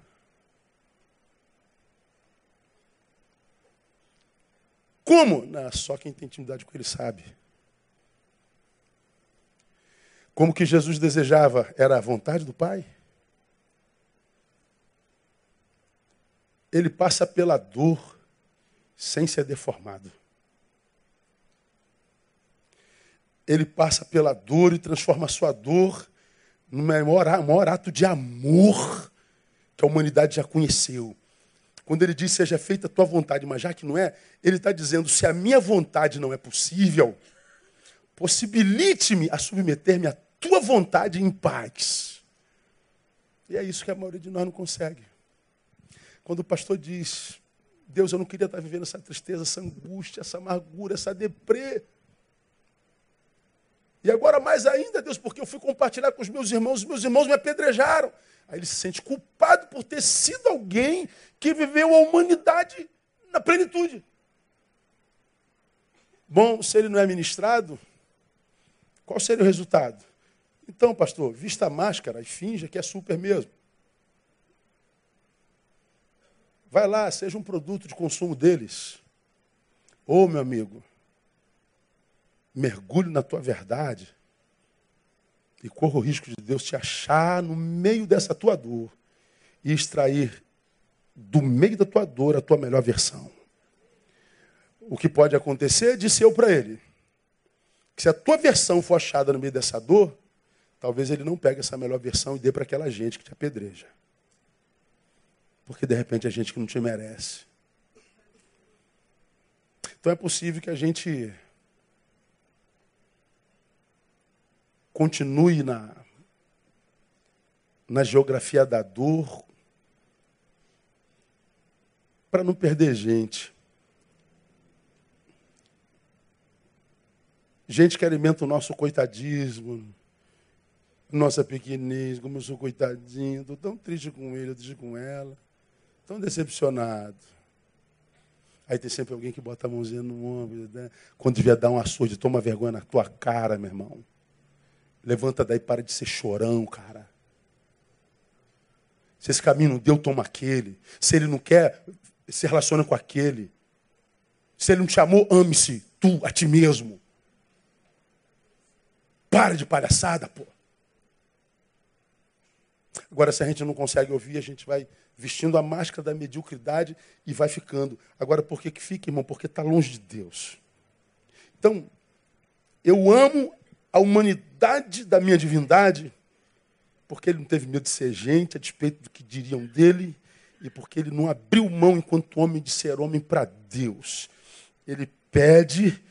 Como? Não, só quem tem intimidade com ele sabe. Como que Jesus desejava era a vontade do Pai? Ele passa pela dor sem ser deformado. Ele passa pela dor e transforma a sua dor no maior, maior ato de amor que a humanidade já conheceu. Quando ele diz seja feita a tua vontade, mas já que não é, ele está dizendo: se a minha vontade não é possível, possibilite-me a submeter-me à tua vontade em paz. E é isso que a maioria de nós não consegue. Quando o pastor diz, Deus, eu não queria estar vivendo essa tristeza, essa angústia, essa amargura, essa deprê. E agora mais ainda, Deus, porque eu fui compartilhar com os meus irmãos, os meus irmãos me apedrejaram. Aí ele se sente culpado por ter sido alguém que viveu a humanidade na plenitude. Bom, se ele não é ministrado, qual seria o resultado? Então, pastor, vista a máscara e finja que é super mesmo. Vai lá, seja um produto de consumo deles. Ô, oh, meu amigo, mergulhe na tua verdade e corra o risco de Deus te achar no meio dessa tua dor e extrair do meio da tua dor a tua melhor versão. O que pode acontecer, disse eu para ele, que se a tua versão for achada no meio dessa dor, talvez ele não pegue essa melhor versão e dê para aquela gente que te apedreja. Porque de repente é gente que não te merece. Então é possível que a gente continue na, na geografia da dor para não perder gente. Gente que alimenta o nosso coitadismo, nossa pequenez, como eu sou coitadinho, estou tão triste com ele, triste com ela tão decepcionado. Aí tem sempre alguém que bota a mãozinha no ombro, né? quando devia dar um açude, toma vergonha na tua cara, meu irmão. Levanta daí, para de ser chorão, cara. Se esse caminho não deu, toma aquele. Se ele não quer, se relaciona com aquele. Se ele não te chamou, ame-se, tu, a ti mesmo. Para de palhaçada, pô. Agora, se a gente não consegue ouvir, a gente vai vestindo a máscara da mediocridade e vai ficando. Agora, por que, que fica, irmão? Porque está longe de Deus. Então, eu amo a humanidade da minha divindade, porque ele não teve medo de ser gente, a despeito do que diriam dele, e porque ele não abriu mão enquanto homem de ser homem para Deus. Ele pede,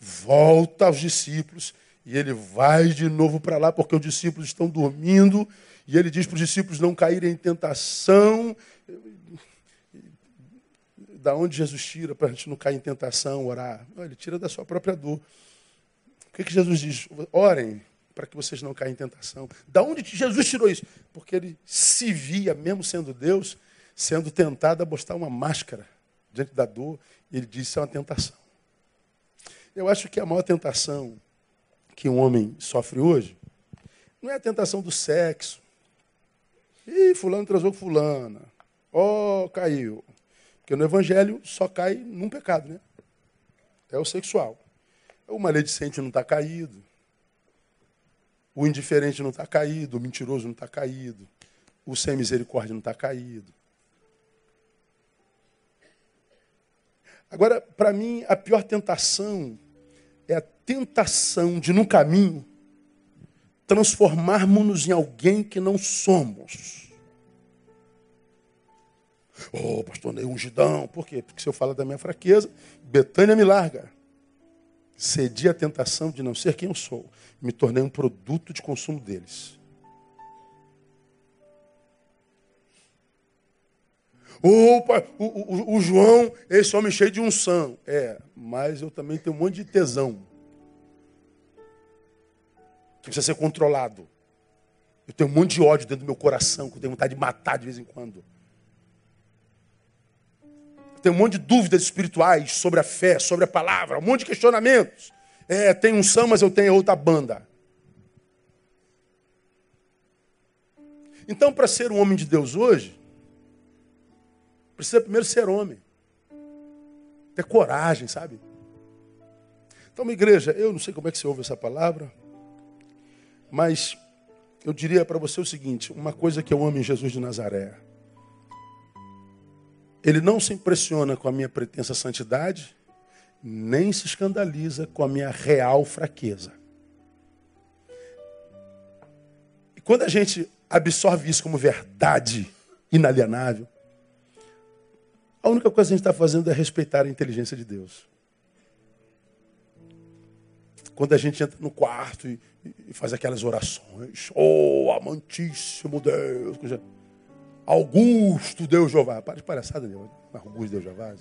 volta aos discípulos, e ele vai de novo para lá, porque os discípulos estão dormindo, e ele diz para os discípulos não caírem em tentação. Da onde Jesus tira para a gente não cair em tentação, orar? Ele tira da sua própria dor. O que, que Jesus diz? Orem para que vocês não caiam em tentação. Da onde Jesus tirou isso? Porque ele se via, mesmo sendo Deus, sendo tentado a botar uma máscara diante da dor. E ele disse: Isso é uma tentação. Eu acho que a maior tentação que um homem sofre hoje não é a tentação do sexo, Ih, fulano transou com fulana. Oh, caiu. Porque no evangelho só cai num pecado, né? É o sexual. O maledicente não está caído. O indiferente não está caído. O mentiroso não está caído. O sem misericórdia não está caído. Agora, para mim, a pior tentação é a tentação de, no caminho, transformarmos-nos em alguém que não somos. Oh, pastor Ney, ungidão. Por quê? Porque se eu falo da minha fraqueza, Betânia me larga. Cedi à tentação de não ser quem eu sou. Me tornei um produto de consumo deles. Opa, o, o, o, João, esse homem cheio de unção. É, mas eu também tenho um monte de tesão. Que precisa ser controlado. Eu tenho um monte de ódio dentro do meu coração, que eu tenho vontade de matar de vez em quando. Eu tenho um monte de dúvidas espirituais sobre a fé, sobre a palavra, um monte de questionamentos. É, tem unção, mas eu tenho outra banda. Então, para ser um homem de Deus hoje, Precisa primeiro ser homem. Ter coragem, sabe? Então, minha igreja, eu não sei como é que você ouve essa palavra, mas eu diria para você o seguinte: uma coisa que eu amo em Jesus de Nazaré. Ele não se impressiona com a minha pretensa santidade, nem se escandaliza com a minha real fraqueza. E quando a gente absorve isso como verdade inalienável, a única coisa que a gente está fazendo é respeitar a inteligência de Deus. Quando a gente entra no quarto e, e faz aquelas orações, oh, amantíssimo Deus, Augusto Deus Jeová. Para de palhaçada, meu. Augusto Deus Jeová.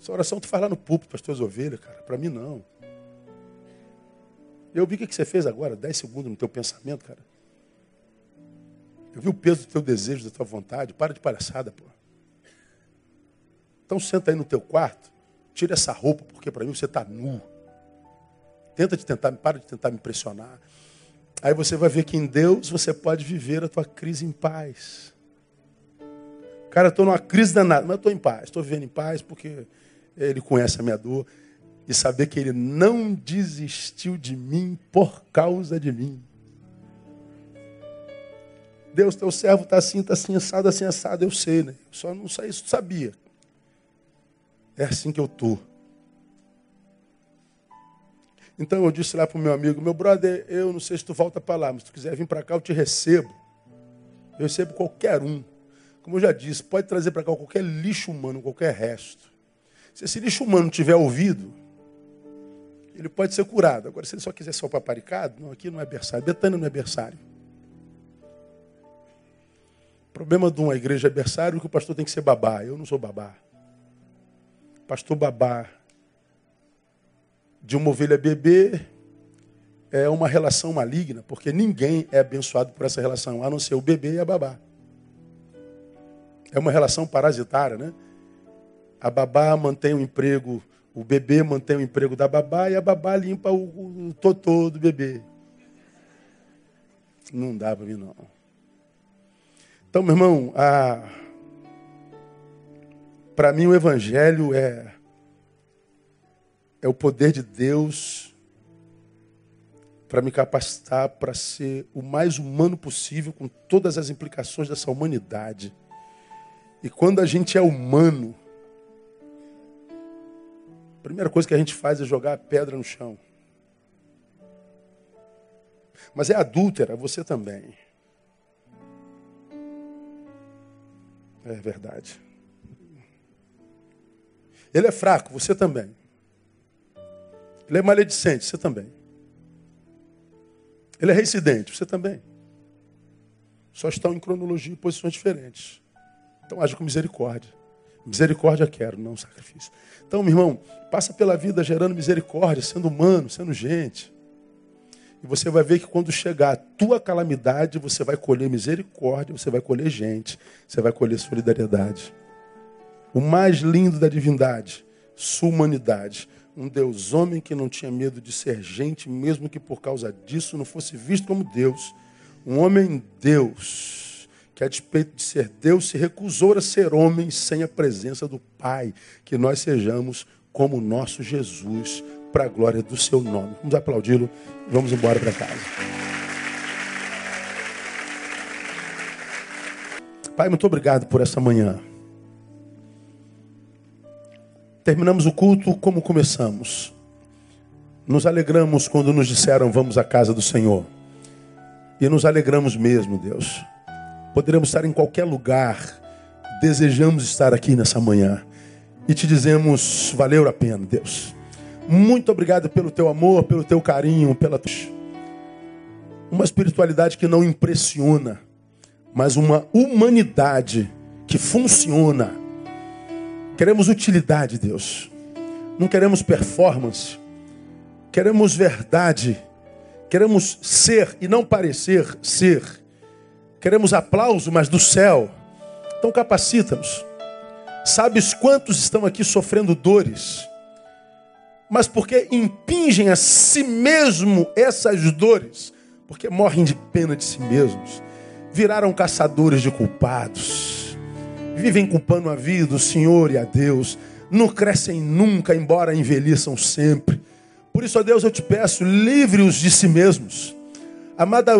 Essa oração tu faz lá no púlpito para as tuas ovelhas, cara. Para mim, não. Eu vi o que você fez agora, dez segundos no teu pensamento, cara. Eu vi o peso do teu desejo, da tua vontade. Para de palhaçada, pô. Então senta aí no teu quarto, tira essa roupa, porque para mim você está nu. Tenta de tentar, para de tentar me impressionar. Aí você vai ver que em Deus você pode viver a tua crise em paz. Cara, eu estou numa crise danada, mas estou em paz. Estou vivendo em paz porque Ele conhece a minha dor. E saber que Ele não desistiu de mim por causa de mim. Deus, teu servo está assim, está assim, assado, assim, assado. Eu sei, né? Só não sabia. É assim que eu estou. Então eu disse lá para o meu amigo, meu brother, eu não sei se tu volta para lá, mas se tu quiser vir para cá, eu te recebo. Eu recebo qualquer um. Como eu já disse, pode trazer para cá qualquer lixo humano, qualquer resto. Se esse lixo humano tiver ouvido, ele pode ser curado. Agora, se ele só quiser ser o paparicado, não, aqui não é berçário. Betânia não é berçário. O problema de uma igreja é berçário é que o pastor tem que ser babá. Eu não sou babá pastor babá de uma ovelha bebê é uma relação maligna, porque ninguém é abençoado por essa relação, a não ser o bebê e a babá. É uma relação parasitária, né? A babá mantém o emprego, o bebê mantém o emprego da babá e a babá limpa o, o totô do bebê. Não dá para mim, não. Então, meu irmão, a para mim, o Evangelho é, é o poder de Deus para me capacitar para ser o mais humano possível, com todas as implicações dessa humanidade. E quando a gente é humano, a primeira coisa que a gente faz é jogar a pedra no chão. Mas é adúltera, você também. É verdade. Ele é fraco, você também. Ele é maledicente, você também. Ele é reincidente, você também. Só estão em cronologia e posições diferentes. Então age com misericórdia. Misericórdia quero, não sacrifício. Então, meu irmão, passa pela vida gerando misericórdia, sendo humano, sendo gente. E você vai ver que quando chegar a tua calamidade, você vai colher misericórdia, você vai colher gente, você vai colher solidariedade o mais lindo da divindade, sua humanidade. Um Deus homem que não tinha medo de ser gente, mesmo que por causa disso não fosse visto como Deus. Um homem Deus, que a despeito de ser Deus, se recusou a ser homem sem a presença do Pai. Que nós sejamos como nosso Jesus, para a glória do seu nome. Vamos aplaudi-lo e vamos embora para casa. Pai, muito obrigado por essa manhã. Terminamos o culto como começamos. Nos alegramos quando nos disseram vamos à casa do Senhor. E nos alegramos mesmo, Deus. Poderemos estar em qualquer lugar. Desejamos estar aqui nessa manhã. E te dizemos, valeu a pena, Deus. Muito obrigado pelo teu amor, pelo teu carinho, pela uma espiritualidade que não impressiona, mas uma humanidade que funciona. Queremos utilidade, Deus. Não queremos performance. Queremos verdade. Queremos ser e não parecer ser. Queremos aplauso, mas do céu. Então capacita-nos. Sabes quantos estão aqui sofrendo dores, mas porque impingem a si mesmo essas dores, porque morrem de pena de si mesmos, viraram caçadores de culpados, vivem culpando a vida, o Senhor e a Deus, não crescem nunca, embora envelheçam sempre. Por isso, ó Deus, eu te peço, livre-os de si mesmos,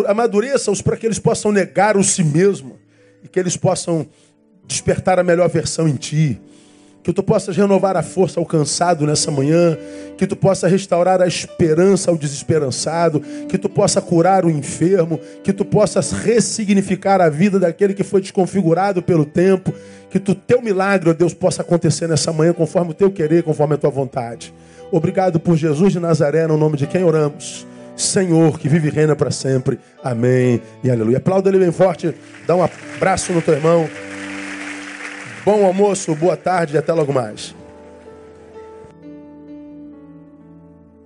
amadureça-os para que eles possam negar o si mesmo e que eles possam despertar a melhor versão em ti. Que tu possas renovar a força ao cansado nessa manhã. Que tu possa restaurar a esperança ao desesperançado. Que tu possa curar o enfermo. Que tu possas ressignificar a vida daquele que foi desconfigurado pelo tempo. Que o teu milagre, ó Deus, possa acontecer nessa manhã conforme o teu querer, conforme a tua vontade. Obrigado por Jesus de Nazaré, no nome de quem oramos. Senhor, que vive e reina para sempre. Amém e aleluia. Aplauda ele bem forte. Dá um abraço no teu irmão. Bom almoço, boa tarde e até logo mais.